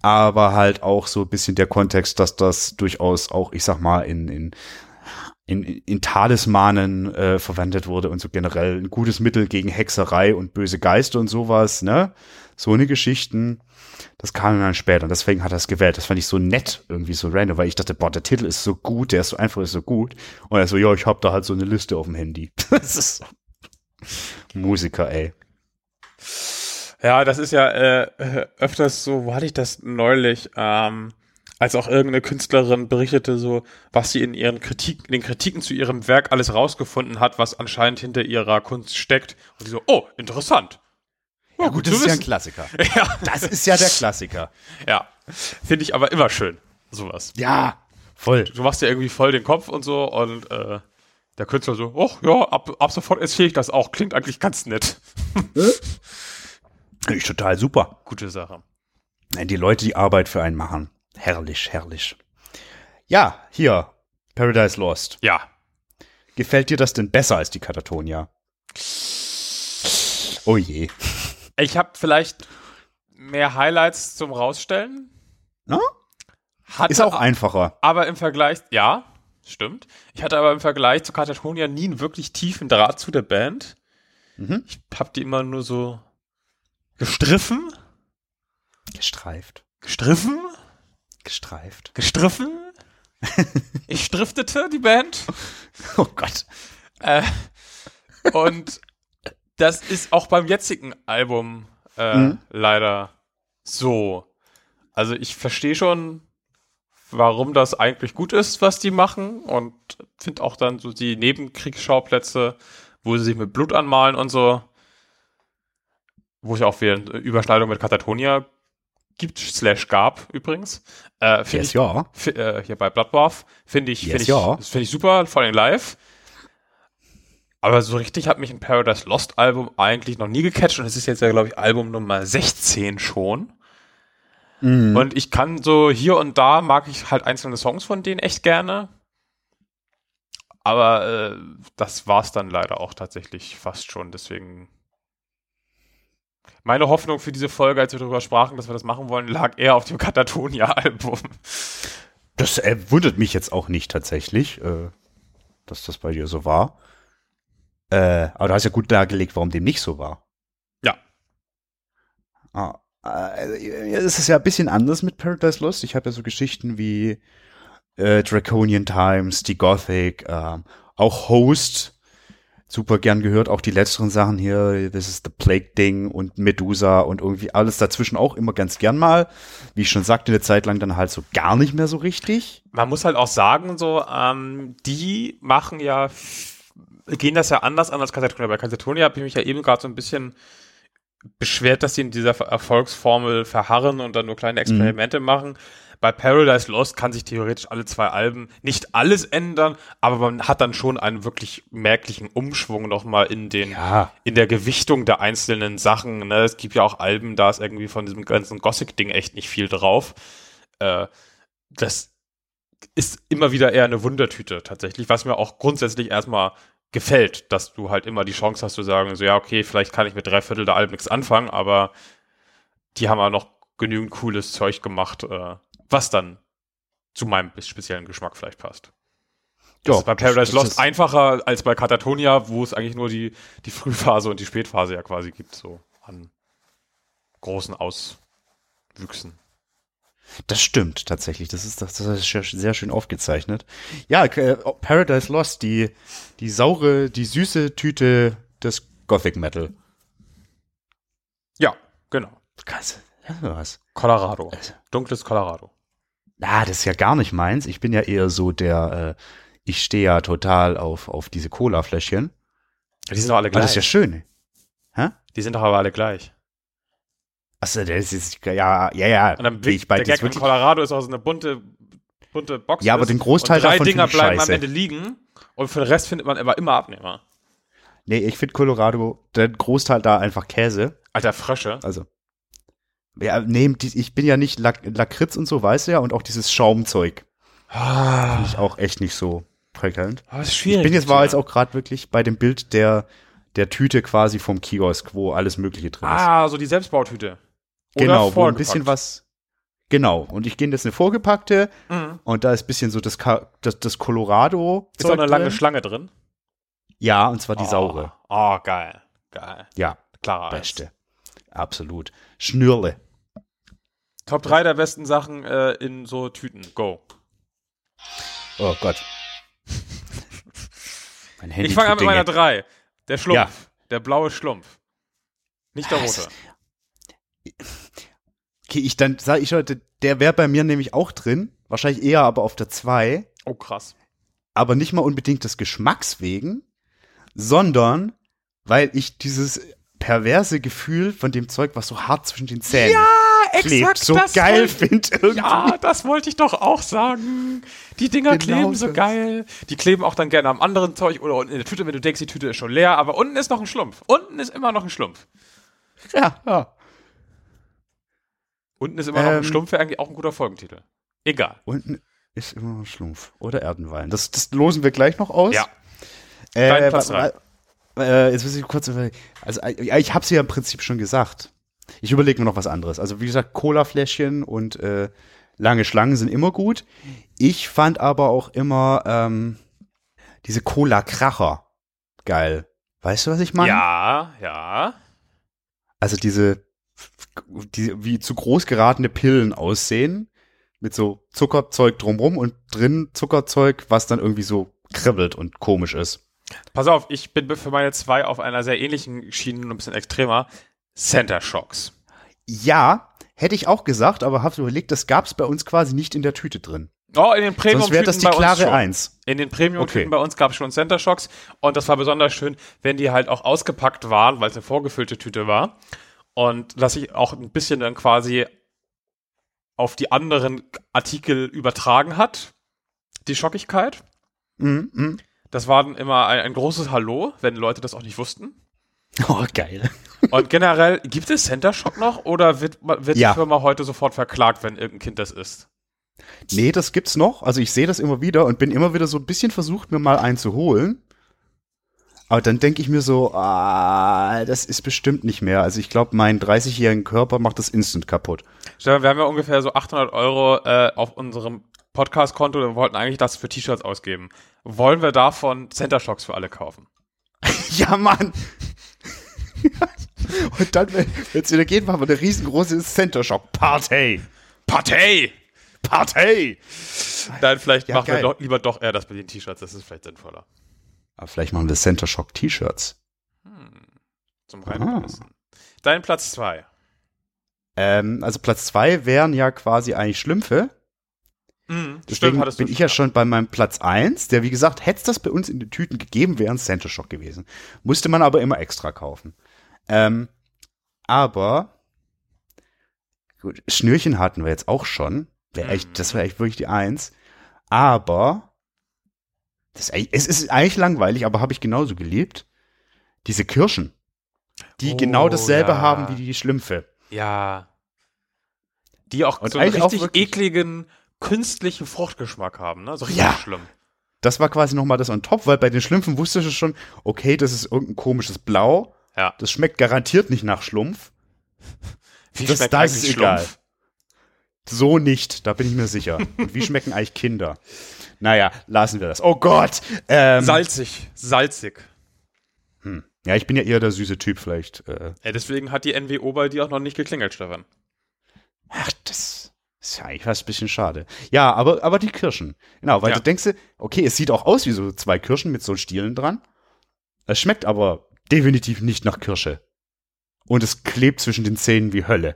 aber halt auch so ein bisschen der Kontext, dass das durchaus auch, ich sag mal, in, in, in, in Talismanen äh, verwendet wurde und so generell ein gutes Mittel gegen Hexerei und böse Geister und sowas, ne? So eine Geschichten. Das kam dann später und deswegen hat er es gewählt. Das fand ich so nett, irgendwie so random, weil ich dachte, boah, der Titel ist so gut, der ist so einfach, ist so gut. Und er so, ja, ich hab da halt so eine Liste auf dem Handy. das ist so. Musiker, ey. Ja, das ist ja äh, öfters so, wo hatte ich das neulich, ähm, als auch irgendeine Künstlerin berichtete so, was sie in ihren Kritik, in den Kritiken zu ihrem Werk alles rausgefunden hat, was anscheinend hinter ihrer Kunst steckt. Und sie so, oh, interessant. Ja, gut das zu ist ja ein wissen. Klassiker. Ja, Das ist ja der Klassiker. ja. Finde ich aber immer schön, sowas. Ja, voll. Du machst dir irgendwie voll den Kopf und so und äh, der Künstler so, oh ja, ab, ab sofort erzähle ich das auch. Klingt eigentlich ganz nett. Ich total super. Gute Sache. Wenn die Leute die Arbeit für einen machen. Herrlich, herrlich. Ja, hier, Paradise Lost. Ja. Gefällt dir das denn besser als die Katatonia? Oh je. Ich habe vielleicht mehr Highlights zum Rausstellen. Na? Hatte Ist auch einfacher. aber im Vergleich, ja, stimmt. Ich hatte aber im Vergleich zu Katatonia nie einen wirklich tiefen Draht zu der Band. Mhm. Ich habe die immer nur so gestriffen, Gestreift. gestriffen, Gestreift. gestriffen. ich striftete die Band. Oh Gott. Äh, und das ist auch beim jetzigen Album äh, mhm. leider so. Also ich verstehe schon, warum das eigentlich gut ist, was die machen und finde auch dann so die Nebenkriegsschauplätze, wo sie sich mit Blut anmalen und so, wo es ja auch wieder eine Überschneidung mit Katatonia gibt, slash gab übrigens. Äh, yes, ich, ja. Äh, hier bei Bloodbath, finde ich, yes, find ich, ja. find ich super, vor allem live. Aber so richtig hat mich ein Paradise Lost Album eigentlich noch nie gecatcht und es ist jetzt ja, glaube ich, Album Nummer 16 schon. Mhm. Und ich kann so hier und da mag ich halt einzelne Songs von denen echt gerne. Aber äh, das war's dann leider auch tatsächlich fast schon. Deswegen meine Hoffnung für diese Folge, als wir darüber sprachen, dass wir das machen wollen, lag eher auf dem Katatonia-Album. Das äh, wundert mich jetzt auch nicht tatsächlich, äh, dass das bei dir so war. Äh, aber du hast ja gut dargelegt, warum dem nicht so war. Ja. Ah, äh, es ist ja ein bisschen anders mit Paradise Lost. Ich habe ja so Geschichten wie äh, Draconian Times, die Gothic, äh, auch Host, super gern gehört, auch die letzteren Sachen hier, das ist The Plague Ding und Medusa und irgendwie alles dazwischen auch immer ganz gern mal. Wie ich schon sagte, eine Zeit lang dann halt so gar nicht mehr so richtig. Man muss halt auch sagen, so, ähm, die machen ja gehen das ja anders an als Katatonia. Bei Katatonia habe ich mich ja eben gerade so ein bisschen beschwert, dass sie in dieser Erfolgsformel verharren und dann nur kleine mhm. Experimente mhm. machen. Bei Paradise Lost kann sich theoretisch alle zwei Alben nicht alles ändern, aber man hat dann schon einen wirklich merklichen Umschwung nochmal in den, ja. in der Gewichtung der einzelnen Sachen. Ne? Es gibt ja auch Alben, da ist irgendwie von diesem ganzen Gothic-Ding echt nicht viel drauf. Äh, das ist immer wieder eher eine Wundertüte tatsächlich, was mir auch grundsätzlich erstmal gefällt, dass du halt immer die Chance hast zu sagen, so ja, okay, vielleicht kann ich mit drei Viertel der Alben nichts anfangen, aber die haben ja noch genügend cooles Zeug gemacht, äh, was dann zu meinem speziellen Geschmack vielleicht passt. Das ja, ist bei Paradise Lost einfacher als bei Katatonia, wo es eigentlich nur die, die Frühphase und die Spätphase ja quasi gibt, so an großen Auswüchsen. Das stimmt tatsächlich. Das ist, das ist sehr schön aufgezeichnet. Ja, äh, Paradise Lost, die, die saure, die süße Tüte des Gothic Metal. Ja, genau. Krass. Was? Colorado. Dunkles Colorado. Na, das ist ja gar nicht meins. Ich bin ja eher so der, äh, ich stehe ja total auf, auf diese Cola-Fläschchen. Die sind doch alle gleich. das ist ja schön. Hä? Die sind doch aber alle gleich. Achso, das ist, ja, ja, ja. Und dann ich bei der Gag in Colorado ist auch so eine bunte, bunte Box. Ja, aber den Großteil und drei davon Dinger bleiben scheiße. am Ende liegen und für den Rest findet man aber immer Abnehmer. Nee, ich finde Colorado, der Großteil da einfach Käse. Alter, Frösche. Also. Ja, nee, ich bin ja nicht Lak Lakritz und so, weißt du ja, und auch dieses Schaumzeug. Ah. Finde ich auch echt nicht so prickelnd. Aber ist schwierig. Ich bin jetzt, war jetzt auch gerade wirklich bei dem Bild der, der Tüte quasi vom Kiosk, wo alles Mögliche drin ist. Ah, so die Selbstbautüte. Genau, wo ein bisschen was. Genau, und ich gehe das eine vorgepackte mhm. und da ist ein bisschen so das, das, das Colorado. Ist auch eine lange Schlange drin? Ja, und zwar die oh. saure. Oh, geil. Geil. Ja, Klarer Beste. Absolut. Schnürle. Top 3 der besten Sachen äh, in so Tüten. Go. Oh Gott. mein Handy ich fange an mit meiner 3. Der Schlumpf. Ja. Der blaue Schlumpf. Nicht der rote. Okay, ich dann sage ich heute, der wäre bei mir nämlich auch drin. Wahrscheinlich eher aber auf der 2. Oh, krass. Aber nicht mal unbedingt des Geschmacks wegen, sondern weil ich dieses perverse Gefühl von dem Zeug, was so hart zwischen den Zähnen ja, klebt, so geil finde. Ja, das wollte ich doch auch sagen. Die Dinger genau kleben so das. geil. Die kleben auch dann gerne am anderen Zeug oder unten in der Tüte, wenn du denkst, die Tüte ist schon leer, aber unten ist noch ein Schlumpf. Unten ist immer noch ein Schlumpf. Ja, ja. Unten ist immer noch ein ähm, Schlumpf, wäre eigentlich auch ein guter Folgentitel. Egal. Unten ist immer noch ein Schlumpf. Oder Erdenwein. Das, das losen wir gleich noch aus. Ja. Äh, Platz. Äh, jetzt muss ich kurz Also, äh, ich habe sie ja im Prinzip schon gesagt. Ich überlege mir noch was anderes. Also, wie gesagt, Cola-Fläschchen und äh, lange Schlangen sind immer gut. Ich fand aber auch immer ähm, diese Cola-Kracher geil. Weißt du, was ich meine? Ja, ja. Also diese die wie zu groß geratene Pillen aussehen, mit so Zuckerzeug drumrum und drin Zuckerzeug, was dann irgendwie so kribbelt und komisch ist. Pass auf, ich bin für meine zwei auf einer sehr ähnlichen Schiene, nur ein bisschen extremer. Center Shocks. Ja, hätte ich auch gesagt, aber habe überlegt, das gab es bei uns quasi nicht in der Tüte drin. Oh, in den Premium Sonst wäre das die bei uns klare. Eins. In den Premium-Tüten Okay. bei uns gab es schon Center Shocks und das war besonders schön, wenn die halt auch ausgepackt waren, weil es eine vorgefüllte Tüte war und dass sich auch ein bisschen dann quasi auf die anderen Artikel übertragen hat, die Schockigkeit. Mhm, mhm. Das war dann immer ein, ein großes Hallo, wenn Leute das auch nicht wussten. Oh, geil. Und generell, gibt es Center Shock noch oder wird, wird Ja. die Firma heute sofort verklagt, wenn irgendein Kind das ist? Nee, das gibt's noch. Also ich sehe das immer wieder und bin immer wieder so ein bisschen versucht, mir mal einen zu holen. Aber dann denke ich mir so, ah, das ist bestimmt nicht mehr. Also ich glaube, meinen 30-jährigen Körper macht das instant kaputt. Stefan, wir haben ja ungefähr so 800 Euro äh, auf unserem Podcast-Konto und wir wollten eigentlich das für T-Shirts ausgeben. Wollen wir davon Center Shocks für alle kaufen? Ja, Mann. und dann, wenn es wieder geht, machen wir eine riesengroße Center Shock Party. Partei! Party. Nein, vielleicht Ja, machen geil. wir doch, lieber doch eher das mit den T-Shirts, das ist vielleicht sinnvoller. Aber vielleicht machen wir Center Shock T-Shirts. Zum Reinpressen. Dein Platz zwei. Ähm, also Platz zwei wären ja quasi eigentlich Schlümpfe. Mhm, Deswegen hattest bin ich ja schon bei meinem Platz 1, der wie gesagt, hätte es das bei uns in den Tüten gegeben, wäre ein Center Shock gewesen. Musste man aber immer extra kaufen. Ähm, aber gut, Schnürchen hatten wir jetzt auch schon. Wär echt, das wäre echt wirklich die Eins. Aber das, es ist eigentlich langweilig, aber habe ich genauso geliebt. Diese Kirschen, die Oh, genau dasselbe ja. haben wie die Schlümpfe. Ja. Die auch Und so einen richtig ekligen, künstlichen Fruchtgeschmack haben, ne? So richtig Ja. schlimm. Das war quasi nochmal das on top, weil bei den Schlümpfen wusstest du schon, okay, das ist irgendein komisches Blau. Ja. Das schmeckt garantiert nicht nach Schlumpf. Wie Das- schmeckt das eigentlich ist egal. So nicht, da bin ich mir sicher. Und wie schmecken eigentlich Kinder? Naja, lassen wir das. Oh Gott! Ähm, Salzig, salzig. ja, ich bin ja eher der süße Typ vielleicht. Äh, Ja, deswegen hat die NWO bei dir auch noch nicht geklingelt, Stefan. ach, das ist ja eigentlich fast ein bisschen schade. Ja, aber, aber die Kirschen. Genau, weil Ja. du denkst, okay, es sieht auch aus wie so zwei Kirschen mit so Stielen dran. Es schmeckt aber definitiv nicht nach Kirsche. Und es klebt zwischen den Zähnen wie Hölle.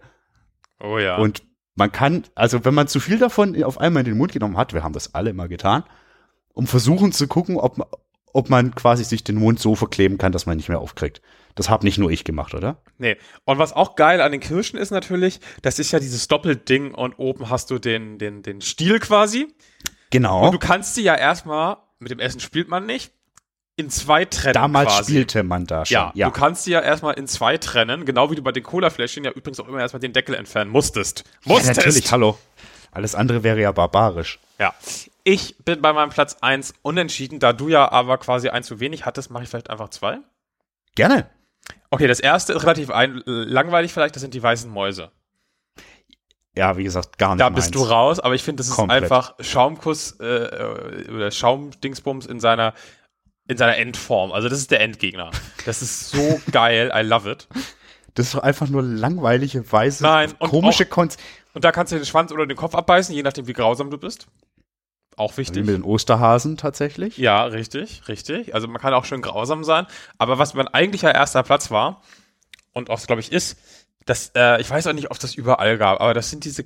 Oh ja. Und man kann, also wenn man zu viel davon auf einmal in den Mund genommen hat, wir haben das alle mal getan, um versuchen zu gucken, ob, ob man quasi sich den Mund so verkleben kann, dass man nicht mehr aufkriegt. Das habe nicht nur ich gemacht, oder? Nee. Und was auch geil an den Kirschen ist natürlich, das ist ja dieses Doppelding und oben hast du den, den, den Stiel quasi. Genau. Und du kannst sie ja erstmal, mit dem Essen spielt man nicht, in zwei trennen Damals quasi. spielte man da schon. Ja, Ja, du kannst sie ja erstmal in zwei trennen, genau wie du bei den Cola-Fläschchen ja übrigens auch immer erstmal den Deckel entfernen musstest. ja Musstest! natürlich, hallo. Alles andere wäre ja barbarisch. Ja. Ich bin bei meinem Platz 1 unentschieden, da du ja aber quasi ein zu wenig hattest, mache ich vielleicht einfach zwei. Gerne. Okay, das erste ist relativ ein, langweilig vielleicht, das sind die weißen Mäuse. Ja, wie gesagt, gar nicht Da meins. bist du raus, aber ich finde, das ist Komplett. einfach Schaumkuss äh, äh, oder Schaumdingsbums in seiner in seiner Endform. Also das ist der Endgegner. Das ist so geil, I love it. Das ist doch einfach nur langweilige, weiße, Nein, komische Konz. Und da kannst du den Schwanz oder den Kopf abbeißen, je nachdem, wie grausam du bist. Auch Wie wichtig. mit den Osterhasen tatsächlich. Ja, richtig, richtig. Also man kann auch schön grausam sein. Aber was mein eigentlicher erster Platz war und auch, glaube ich, ist, dass, äh, ich weiß auch nicht, ob das überall gab, aber das sind diese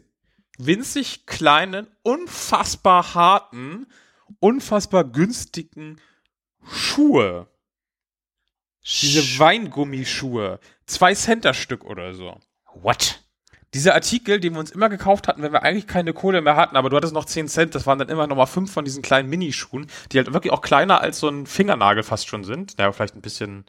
winzig kleinen, unfassbar harten, unfassbar günstigen Schuhe. Diese Weingummischuhe. Zwei Center-Stück oder so. What? Diese Artikel, die wir uns immer gekauft hatten, wenn wir eigentlich keine Kohle mehr hatten, aber du hattest noch 10 Cent, das waren dann immer nochmal fünf von diesen kleinen Minischuhen, die halt wirklich auch kleiner als so ein Fingernagel fast schon sind. Naja, vielleicht ein bisschen.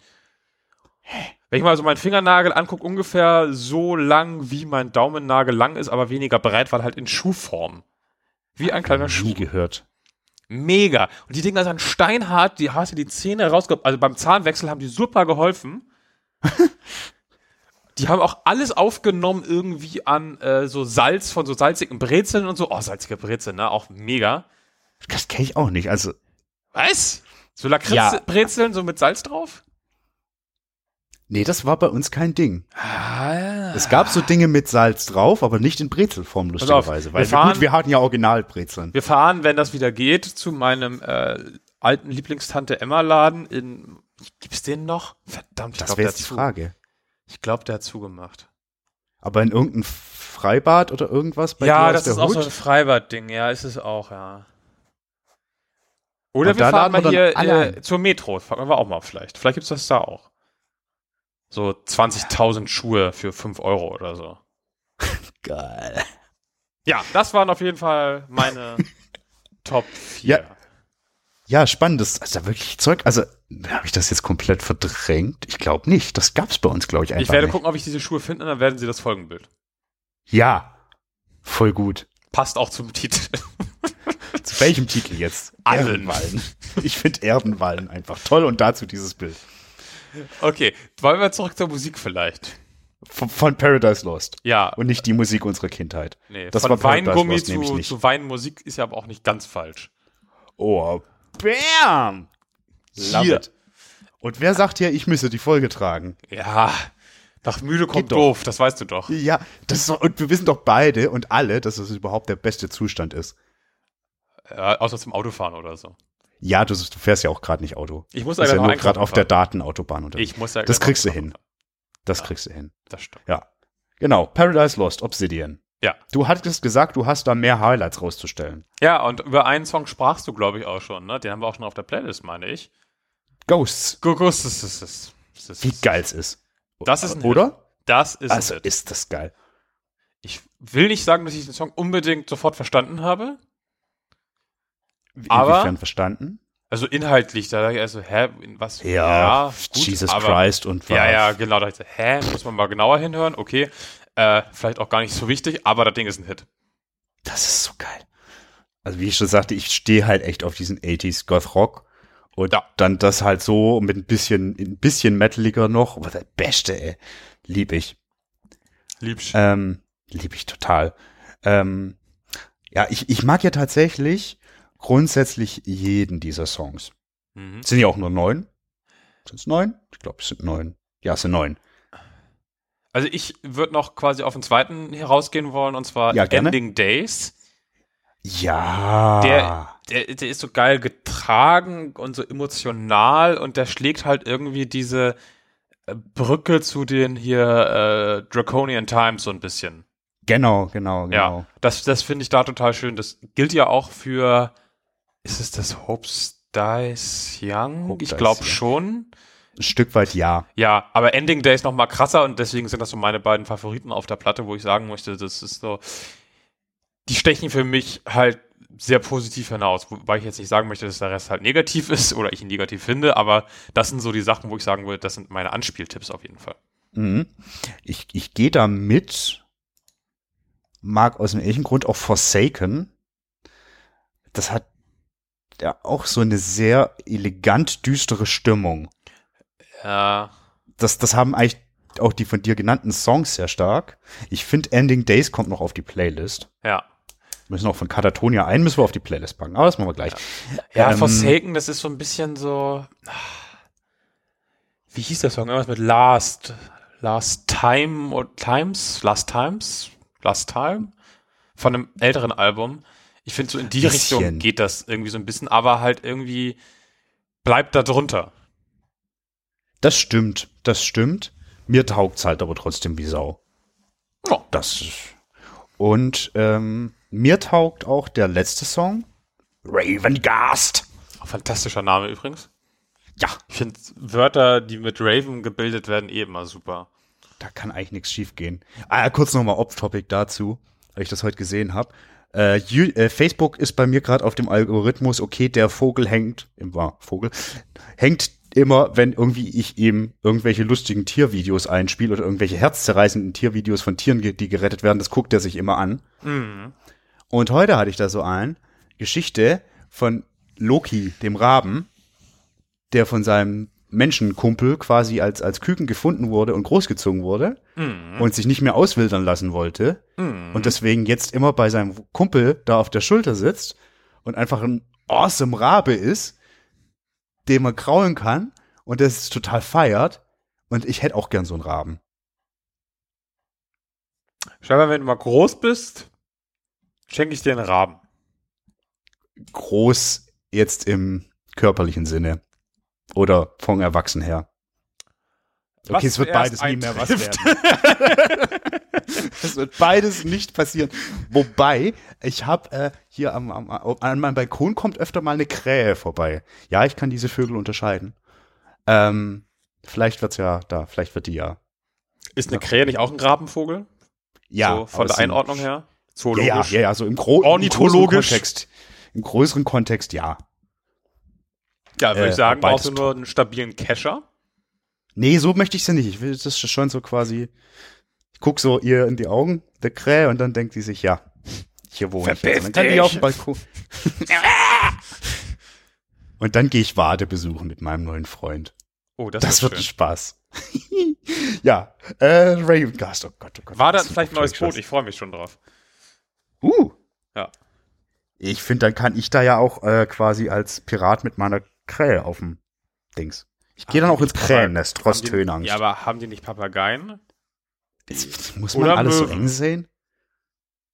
Wenn ich mal so meinen Fingernagel angucke, ungefähr so lang, wie mein Daumennagel lang ist, aber weniger breit, weil halt in Schuhform. Wie ein kleiner Schuh. Nie gehört. Mega. Und die Dinger sind steinhart, die hast du die Zähne rausgehabt. Also beim Zahnwechsel haben die super geholfen. die haben auch alles aufgenommen irgendwie an äh, so Salz von so salzigen Brezeln und so. Oh, salzige Brezeln, ne? Auch mega. Das kenne ich auch nicht. Also, Was? So Ja. Lakritz-Brezeln so mit Salz drauf? Nee, das war bei uns kein Ding. Ah. Es gab so Dinge mit Salz drauf, aber nicht in Brezelform, lustigerweise. wir Weil fahren- gut, wir hatten ja Originalbrezeln. Wir fahren, wenn das wieder geht, zu meinem äh, alten Lieblingstante Emma Laden in. Gibt's den noch? Verdammt, ich Das glaube, wäre jetzt die zu- Frage. ich glaub, der hat zugemacht. Aber in irgendein Freibad oder irgendwas bei dir ja, aus das ist auch Hut? so ein Freibad-Ding. Ja, ist es auch, ja. Oder Und wir fahren mal wir hier äh, zur Metro. Fahren wir auch mal vielleicht. Vielleicht gibt's das da auch. So 20.000 Schuhe für 5 Euro oder so. Geil. Ja, das waren auf jeden Fall meine Top 4. Ja. Ja, spannend. Das ist da wirklich Zeug. Also, habe ich das jetzt komplett verdrängt? Ich glaube nicht. Das gab's bei uns, glaube ich, einfach ich werde nicht. gucken, ob ich diese Schuhe finde und dann werden sie das Folgenbild. Ja. Voll gut. Passt auch zum Titel. Zu welchem Titel jetzt? Allen. Erdenwallen. Ich finde Erdenwallen einfach toll und dazu dieses Bild. Okay, wollen wir zurück zur Musik vielleicht? Von, von Paradise Lost. Ja, Und nicht die Musik unserer Kindheit. nee, das von war Paradise Weingummi Lost zu, nicht. zu Weinmusik ist ja aber auch nicht ganz falsch. Oh, bam! Love Hier. it. Und wer sagt hier, ich müsse die Folge tragen? Ja, nach müde kommt Geht doch. doof, das weißt du doch. Ja, das ist doch, und wir wissen doch beide und alle, dass das überhaupt der beste Zustand ist. Ja, außer zum Autofahren oder so. Ja, du, du fährst ja auch gerade nicht Auto. Ich muss ja nur gerade auf der. Datenautobahn unterwegs. Ich muss ja Das kriegst du hin. Das Ja. kriegst du hin. Das stimmt. Ja. Genau, Paradise Lost, Obsidian. Ja. Du hattest gesagt, du hast da mehr Highlights rauszustellen. Ja, und über einen Song sprachst du, glaube ich, auch schon, ne? Den haben wir auch schon auf der Playlist, meine ich. Ghosts. Gugus, das ist es. Ist Wie es. geil's ist. Das ist ein Hit. Oder? Das ist Also ein Hit. ist das geil. Ich will nicht sagen, dass ich den Song unbedingt sofort verstanden habe. Aber- Inwiefern verstanden? Also inhaltlich, da dachte ich also, hä, was? Ja, gut, Jesus aber- Christ und Ja, was. ja, genau. Da dachte ich, hä, muss man mal genauer hinhören? Okay, äh, vielleicht auch gar nicht so wichtig, aber das Ding ist ein Hit. Das ist so geil. Also wie ich schon sagte, ich stehe halt echt auf diesen 80s Goth Rock. Und Ja. dann das halt so mit ein bisschen, ein bisschen metaliger noch. Aber der Beste, ey. Lieb ich. Liebsch. Ähm, lieb ich total. Ähm, ja, ich, ich mag ja tatsächlich grundsätzlich jeden dieser Songs. Mhm. Sind ja auch nur neun. Sind es neun? Ich glaube, es sind neun. Ja, es sind neun. Also ich würde noch quasi auf den zweiten herausgehen wollen, und zwar Ja. Ending Days. Ja. Der, der, der ist so geil getragen und so emotional und der schlägt halt irgendwie diese äh, Brücke zu den hier äh, Draconian Times so ein bisschen. genau, genau, genau. Ja, das, das finde ich da total schön. Das gilt ja auch für, ist es das Hopes Dies Young? Hope ich glaube schon. Ein Stück weit ja. Ja, aber Ending Days noch mal krasser und deswegen sind das so meine beiden Favoriten auf der Platte, wo ich sagen möchte, das ist so, die stechen für mich halt sehr positiv hinaus, wobei ich jetzt nicht sagen möchte, dass der Rest halt negativ ist oder ich ihn negativ finde, aber das sind so die Sachen, wo ich sagen würde, das sind meine Anspieltipps auf jeden Fall. Mhm. Ich, ich gehe da mit, mag aus dem ähnlichen Grund auch Forsaken. Das hat ja auch so eine sehr elegant düstere Stimmung. Ja, Das, das haben eigentlich auch die von dir genannten Songs sehr stark. Ich finde Ending Days kommt noch auf die Playlist. ja. Müssen auch von Katatonia ein, müssen wir auf die Playlist packen. Aber das machen wir gleich. Ja, Ähm, Forsaken, das ist so ein bisschen so. Wie hieß der Song? Irgendwas mit Last. Last Time oder Times? Last Times? Last Time? Von einem älteren Album. Ich finde, so in die Bisschen. Richtung geht das irgendwie so ein bisschen, aber halt irgendwie bleibt da drunter. Das stimmt, das stimmt. Mir taugt's halt aber trotzdem wie Sau. Ja. Das ist. Und ähm, mir taugt auch der letzte Song. Ravengast. Fantastischer Name übrigens. Ja, Ich finde Wörter, die mit Raven gebildet werden, eh immer super. da kann eigentlich nichts schief gehen. Ah, kurz nochmal Off-Topic dazu, weil ich das heute gesehen habe. Äh, äh, Facebook ist bei mir gerade auf dem Algorithmus, okay, der Vogel hängt, immer Vogel, hängt immer, wenn irgendwie ich ihm irgendwelche lustigen Tiervideos einspiele oder irgendwelche herzzerreißenden Tiervideos von Tieren, die gerettet werden, das guckt er sich immer an. Mhm. Und heute hatte ich da so ein Geschichte von Loki, dem Raben, der von seinem Menschenkumpel quasi als, als Küken gefunden wurde und großgezogen wurde Mhm. und sich nicht mehr auswildern lassen wollte Mhm. und deswegen jetzt immer bei seinem Kumpel da auf der Schulter sitzt und einfach ein awesome Rabe ist, den man kraulen kann und das ist total feiert und ich hätte auch gern so einen Raben. Scheinbar, wenn du mal groß bist, schenke ich dir einen Raben. Groß jetzt im körperlichen Sinne. Oder vom Erwachsen her. Okay, Was es wird beides nie mehr was werden. es wird beides nicht passieren. Wobei, ich habe äh, hier am, am, an meinem Balkon kommt öfter mal eine Krähe vorbei. Ja, ich kann diese Vögel unterscheiden. Ähm, vielleicht wird's ja da, vielleicht wird die ja. Ist eine Krähe nicht auch ein Grabenvogel? Ja, so, von der Einordnung her? Ja, ja, Zoologisch. ja, ja, so im, gro im größeren Ornithologisch. Kontext. Im größeren Kontext, ja. Ja, würde Äh, ich sagen, beides brauchst du nur einen stabilen Kescher. Nee, so möchte ich sie nicht. Ich will das ist schon so quasi. Ich guck so ihr in die Augen, der Krähe, und dann denkt die sich, ja, hier wohne ich jetzt. Und dann kann dich. auf dem Balkon. und dann gehe ich Wade besuchen mit meinem neuen Freund. Oh, das, Das, wird ein schön. Spaß. ja, äh, Ravengast, oh Gott, oh Gott. War das vielleicht ein neues. Boot? Ich freue mich schon drauf. Uh. Ja. Ich finde, dann kann ich da ja auch äh, quasi als Pirat mit meiner Krähe auf dem Dings. Ich gehe dann auch ins Krähennest, trotz die- Höhenangst. Ja, aber haben die nicht Papageien? Jetzt muss man Oder alles so Möwen. eng sehen?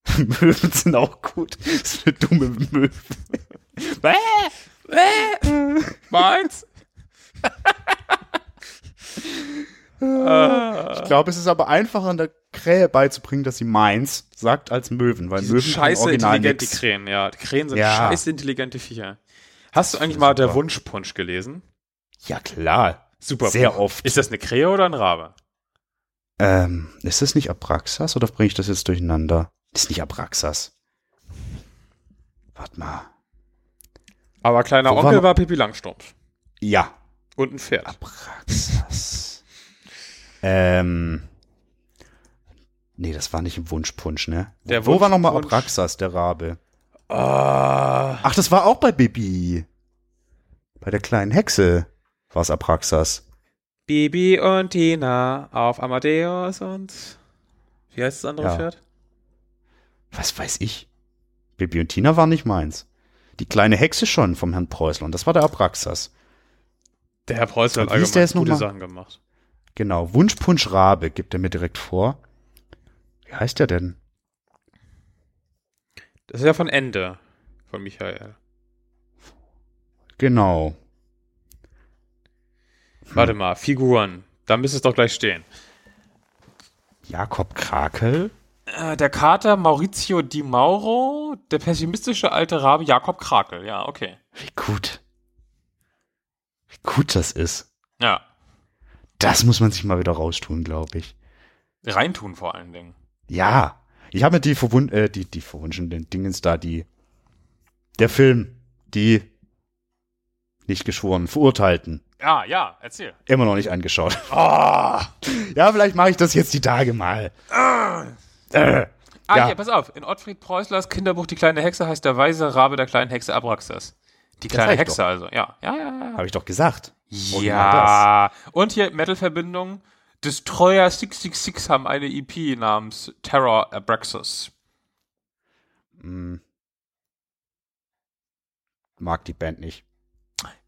Möwen sind auch gut. Das ist eine dumme Möwe. Meins? Ich glaube, es ist aber einfacher, der Krähe beizubringen, dass sie meins sagt, als Möwen, weil Die sind Möwen können scheiße intelligent, die nix. Krähen, ja. Die Krähen sind Ja. scheiße intelligente Viecher. Hast du eigentlich mal der super. Wunschpunsch gelesen? Ja, klar. Super. Sehr oft. Ist das eine Krähe oder ein Rabe? Ähm, ist das nicht Abraxas oder bringe ich das jetzt durcheinander? Das ist nicht Abraxas. Warte mal. Aber kleiner Wo war Onkel noch- war Pippi Langstrumpf. Ja, Und ein Pferd. Abraxas. ähm. Nee, das war nicht im Wunschpunsch, ne? Der Wo war nochmal Wunschpunsch- Abraxas, der Rabe? Ah. Ach, das war auch bei Bibi. Bei der kleinen Hexe war es Abraxas. Bibi und Tina auf Amadeus und. Wie heißt das andere Ja. Pferd? Was weiß ich? Bibi und Tina war nicht meins. Die kleine Hexe schon vom Herrn Preußler und das war der Abraxas. Der Herr Preußler hat allgemein gute? Sachen gemacht. Genau, Wunschpunsch Rabe gibt er mir direkt vor. Wie heißt der denn? Das ist ja von Ende. Von Michael. Genau. Warte mal, Figuren. Da müsste es doch gleich stehen. Jakob Krakel? Äh, der Kater Maurizio Di Mauro, der pessimistische alte Rabe Jakob Krakel. Ja, okay. Wie gut. Wie gut das ist. Ja. Das muss man sich mal wieder raustun, glaube ich. Reintun vor allen Dingen. Ja. Ich habe mir die verwund äh, die, die verwunschenen Dingens da, die, der Film, die nicht geschworen, verurteilten, Ja, ja, erzähl. immer noch nicht angeschaut. Ah, ja, vielleicht mache ich das jetzt die Tage mal. Äh, ah Ja. hier, pass auf. In Ottfried Preußlers Kinderbuch Die kleine Hexe heißt der weise Rabe der kleinen Hexe Abraxas. Die kleine Hexe also, ja. Ja, ja, ja. Habe ich doch gesagt. Ja. Und hier Metal-Verbindung. Destroyer 666 haben eine EP namens Terror Abraxas. Hm. Mag die Band nicht.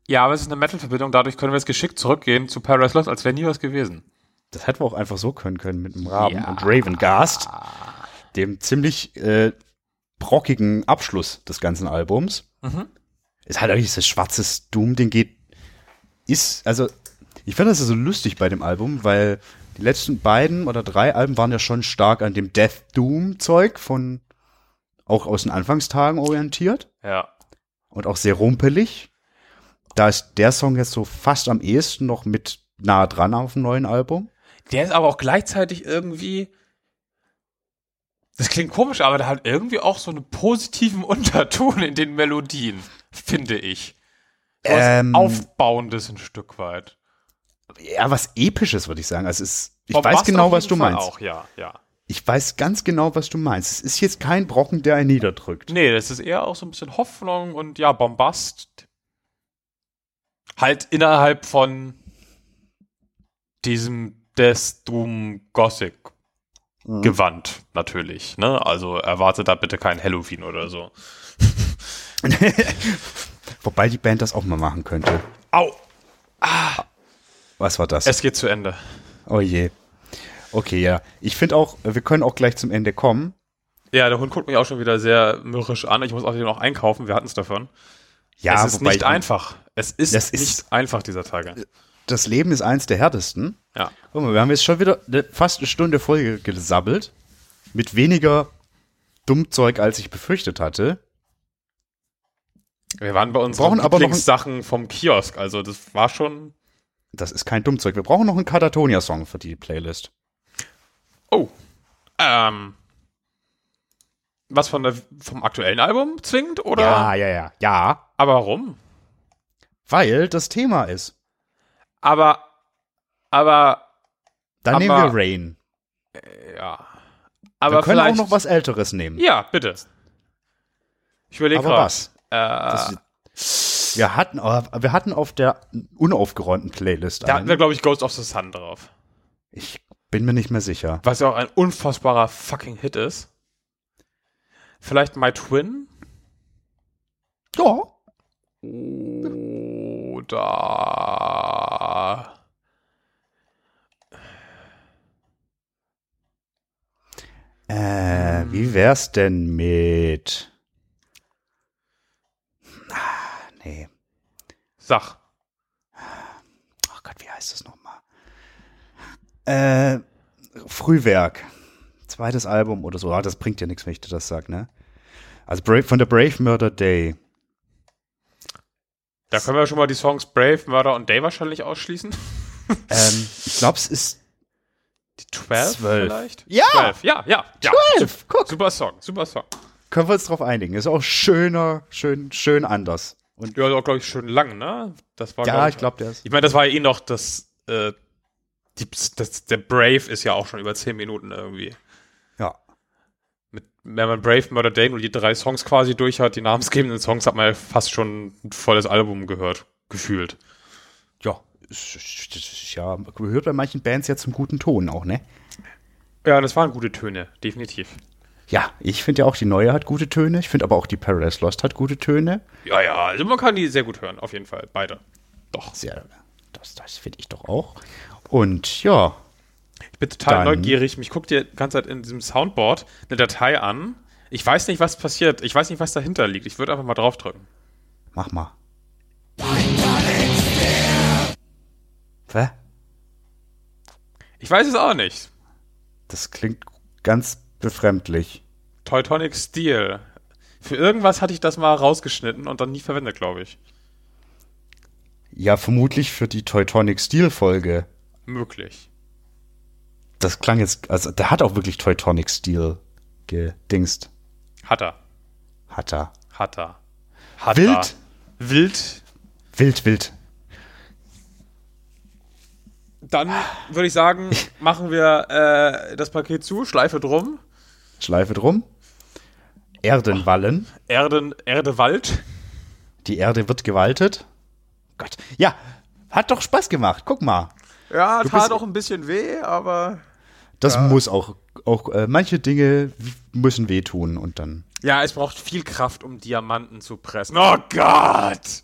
Ja, aber es ist eine Metal-Verbindung, dadurch können wir jetzt geschickt zurückgehen zu Paradise Lost, als wäre nie was gewesen. Das hätten wir auch einfach so können können mit dem Raben Ja. und Ravengast, dem ziemlich äh, brockigen Abschluss des ganzen Albums. Mhm. Ist halt eigentlich das schwarzes Doom-Ding geht, ist, also, ich finde das so lustig bei dem Album, weil die letzten beiden oder drei Alben waren ja schon stark an dem Death Doom-Zeug von, auch aus den Anfangstagen orientiert Ja. und auch sehr rumpelig. Da ist der Song jetzt so fast am ehesten noch mit nah dran auf dem neuen Album. Der ist aber auch gleichzeitig irgendwie. Das klingt komisch, aber der hat irgendwie auch so einen positiven Unterton in den Melodien, finde ich. So Ähm. Aufbauendes ein Stück weit. Ja, was Episches, würde ich sagen. Also es ich Bombast weiß genau, was du Fall meinst. Auch, ja, ja. Ich weiß ganz genau, was du meinst. Es ist jetzt kein Brocken, der einen niederdrückt. Nee, das ist eher auch so ein bisschen Hoffnung und ja, Bombast. Halt innerhalb von diesem Death Doom Gothic Mhm. Gewand, natürlich. Ne? Also erwartet da bitte kein Halloween oder so. Wobei die Band das auch mal machen könnte. Au! Was war das? Es geht zu Ende. oh je. Okay, ja. Ich finde auch, wir können auch gleich zum Ende kommen. Ja, der Hund guckt mich auch schon wieder sehr mürrisch an. Ich muss außerdem noch einkaufen. Wir hatten es davon. Ja, es ist nicht ich- einfach. Es ist nicht ist- einfach dieser Tage. Das Leben ist eins der härtesten. Ja. Guck mal, wir haben jetzt schon wieder fast eine Stunde Folge gesabbelt. Mit weniger Dummzeug, als ich befürchtet hatte. Wir waren bei unseren brauchen aber noch ein- Lieblingssachen vom Kiosk. Also das war schon. Das ist kein Dummzeug. Wir brauchen noch einen Katatonia-Song für die Playlist. Oh. Ähm. Was von der, vom aktuellen Album zwingend? Oder? Ja, ja, ja. Ja, Aber warum? weil das Thema ist. Aber. Aber. Dann Aber- nehmen wir Rain. Ja. Aber wir können auch noch was Älteres nehmen. Ja, bitte. Ich überlege Aber gerade. was? Äh, Das, wir, hatten, wir hatten auf der unaufgeräumten Playlist da hatten einen. wir, glaube ich, Ghost of the Sun drauf. Ich bin mir nicht mehr sicher. Was ja auch ein unfassbarer fucking Hit ist. Vielleicht My Twin? Ja. Oder. Äh, wie wär's denn mit. Ah, nee. Sach. Ach Gott, wie heißt das nochmal? Äh, Frühwerk. Zweites Album oder so. Ah, das bringt ja nichts, wenn ich dir das sag, ne? Also Brave, von der Brave Murder Day. Da können wir schon mal die Songs Brave, Murder und Day wahrscheinlich ausschließen. ähm, ich glaube, es ist Die 12 Zwölf. vielleicht? Ja! 12. Ja, ja, ja. 12. Guck, Super Song, super Song. können wir uns drauf einigen. Ist auch schöner, schön, schön anders. Und Ja, auch, glaube ich, schön lang, ne? Das war, ja, ich glaube, der ist. Ich meine, das war ja eh noch das, äh, die, das, der Brave ist ja auch schon über 10 Minuten irgendwie. Ja. Mit, wenn man Brave, Murder Day nur die drei Songs quasi durch hat, die namensgebenden Songs, hat man ja fast schon ein volles Album gehört, gefühlt. Ja, ja, gehört bei manchen Bands ja zum guten Ton auch, ne? Ja, das waren gute Töne, definitiv. Ja, ich finde ja auch, die neue hat gute Töne. Ich finde aber auch die Paradise Lost hat gute Töne. Ja, ja, also man kann die sehr gut hören, auf jeden Fall. Beide. Doch. Sehr, das, das finde ich doch auch. Und ja, Ich bin total neugierig. Mich guckt die ganze Zeit in diesem Soundboard eine Datei an. Ich weiß nicht, was passiert. Ich weiß nicht, was dahinter liegt. Ich würde einfach mal draufdrücken. mach mal. Hä? Ich weiß es auch nicht. Das klingt ganz befremdlich. Teutonic Steel. Für irgendwas hatte ich das mal rausgeschnitten und dann nie verwendet, glaube ich. Ja, vermutlich für die Teutonic Steel Folge. Möglich. Das klang jetzt, also der hat auch wirklich Teutonic Steel gedingst. Hat er. Hat er. Hat er. Hat Wild? Er. Wild. Wild, wild. Dann würde ich sagen, machen wir äh, das Paket zu, Schleife drum. Schleife drum. Erdenwallen. Erden, Erde, Wald. Die Erde wird gewaltet. Gott. Ja, hat doch Spaß gemacht. Guck mal. Ja, tat auch ein bisschen weh, aber. Das muss auch, auch äh, manche Dinge müssen wehtun und dann. Ja, es braucht viel Kraft, um Diamanten zu pressen. Oh Gott!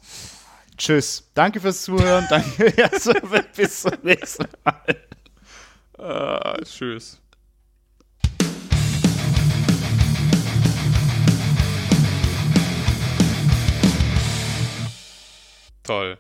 Tschüss. Danke fürs Zuhören. Danke. Ja, so, bis zum nächsten Mal. Äh, tschüss. Toll.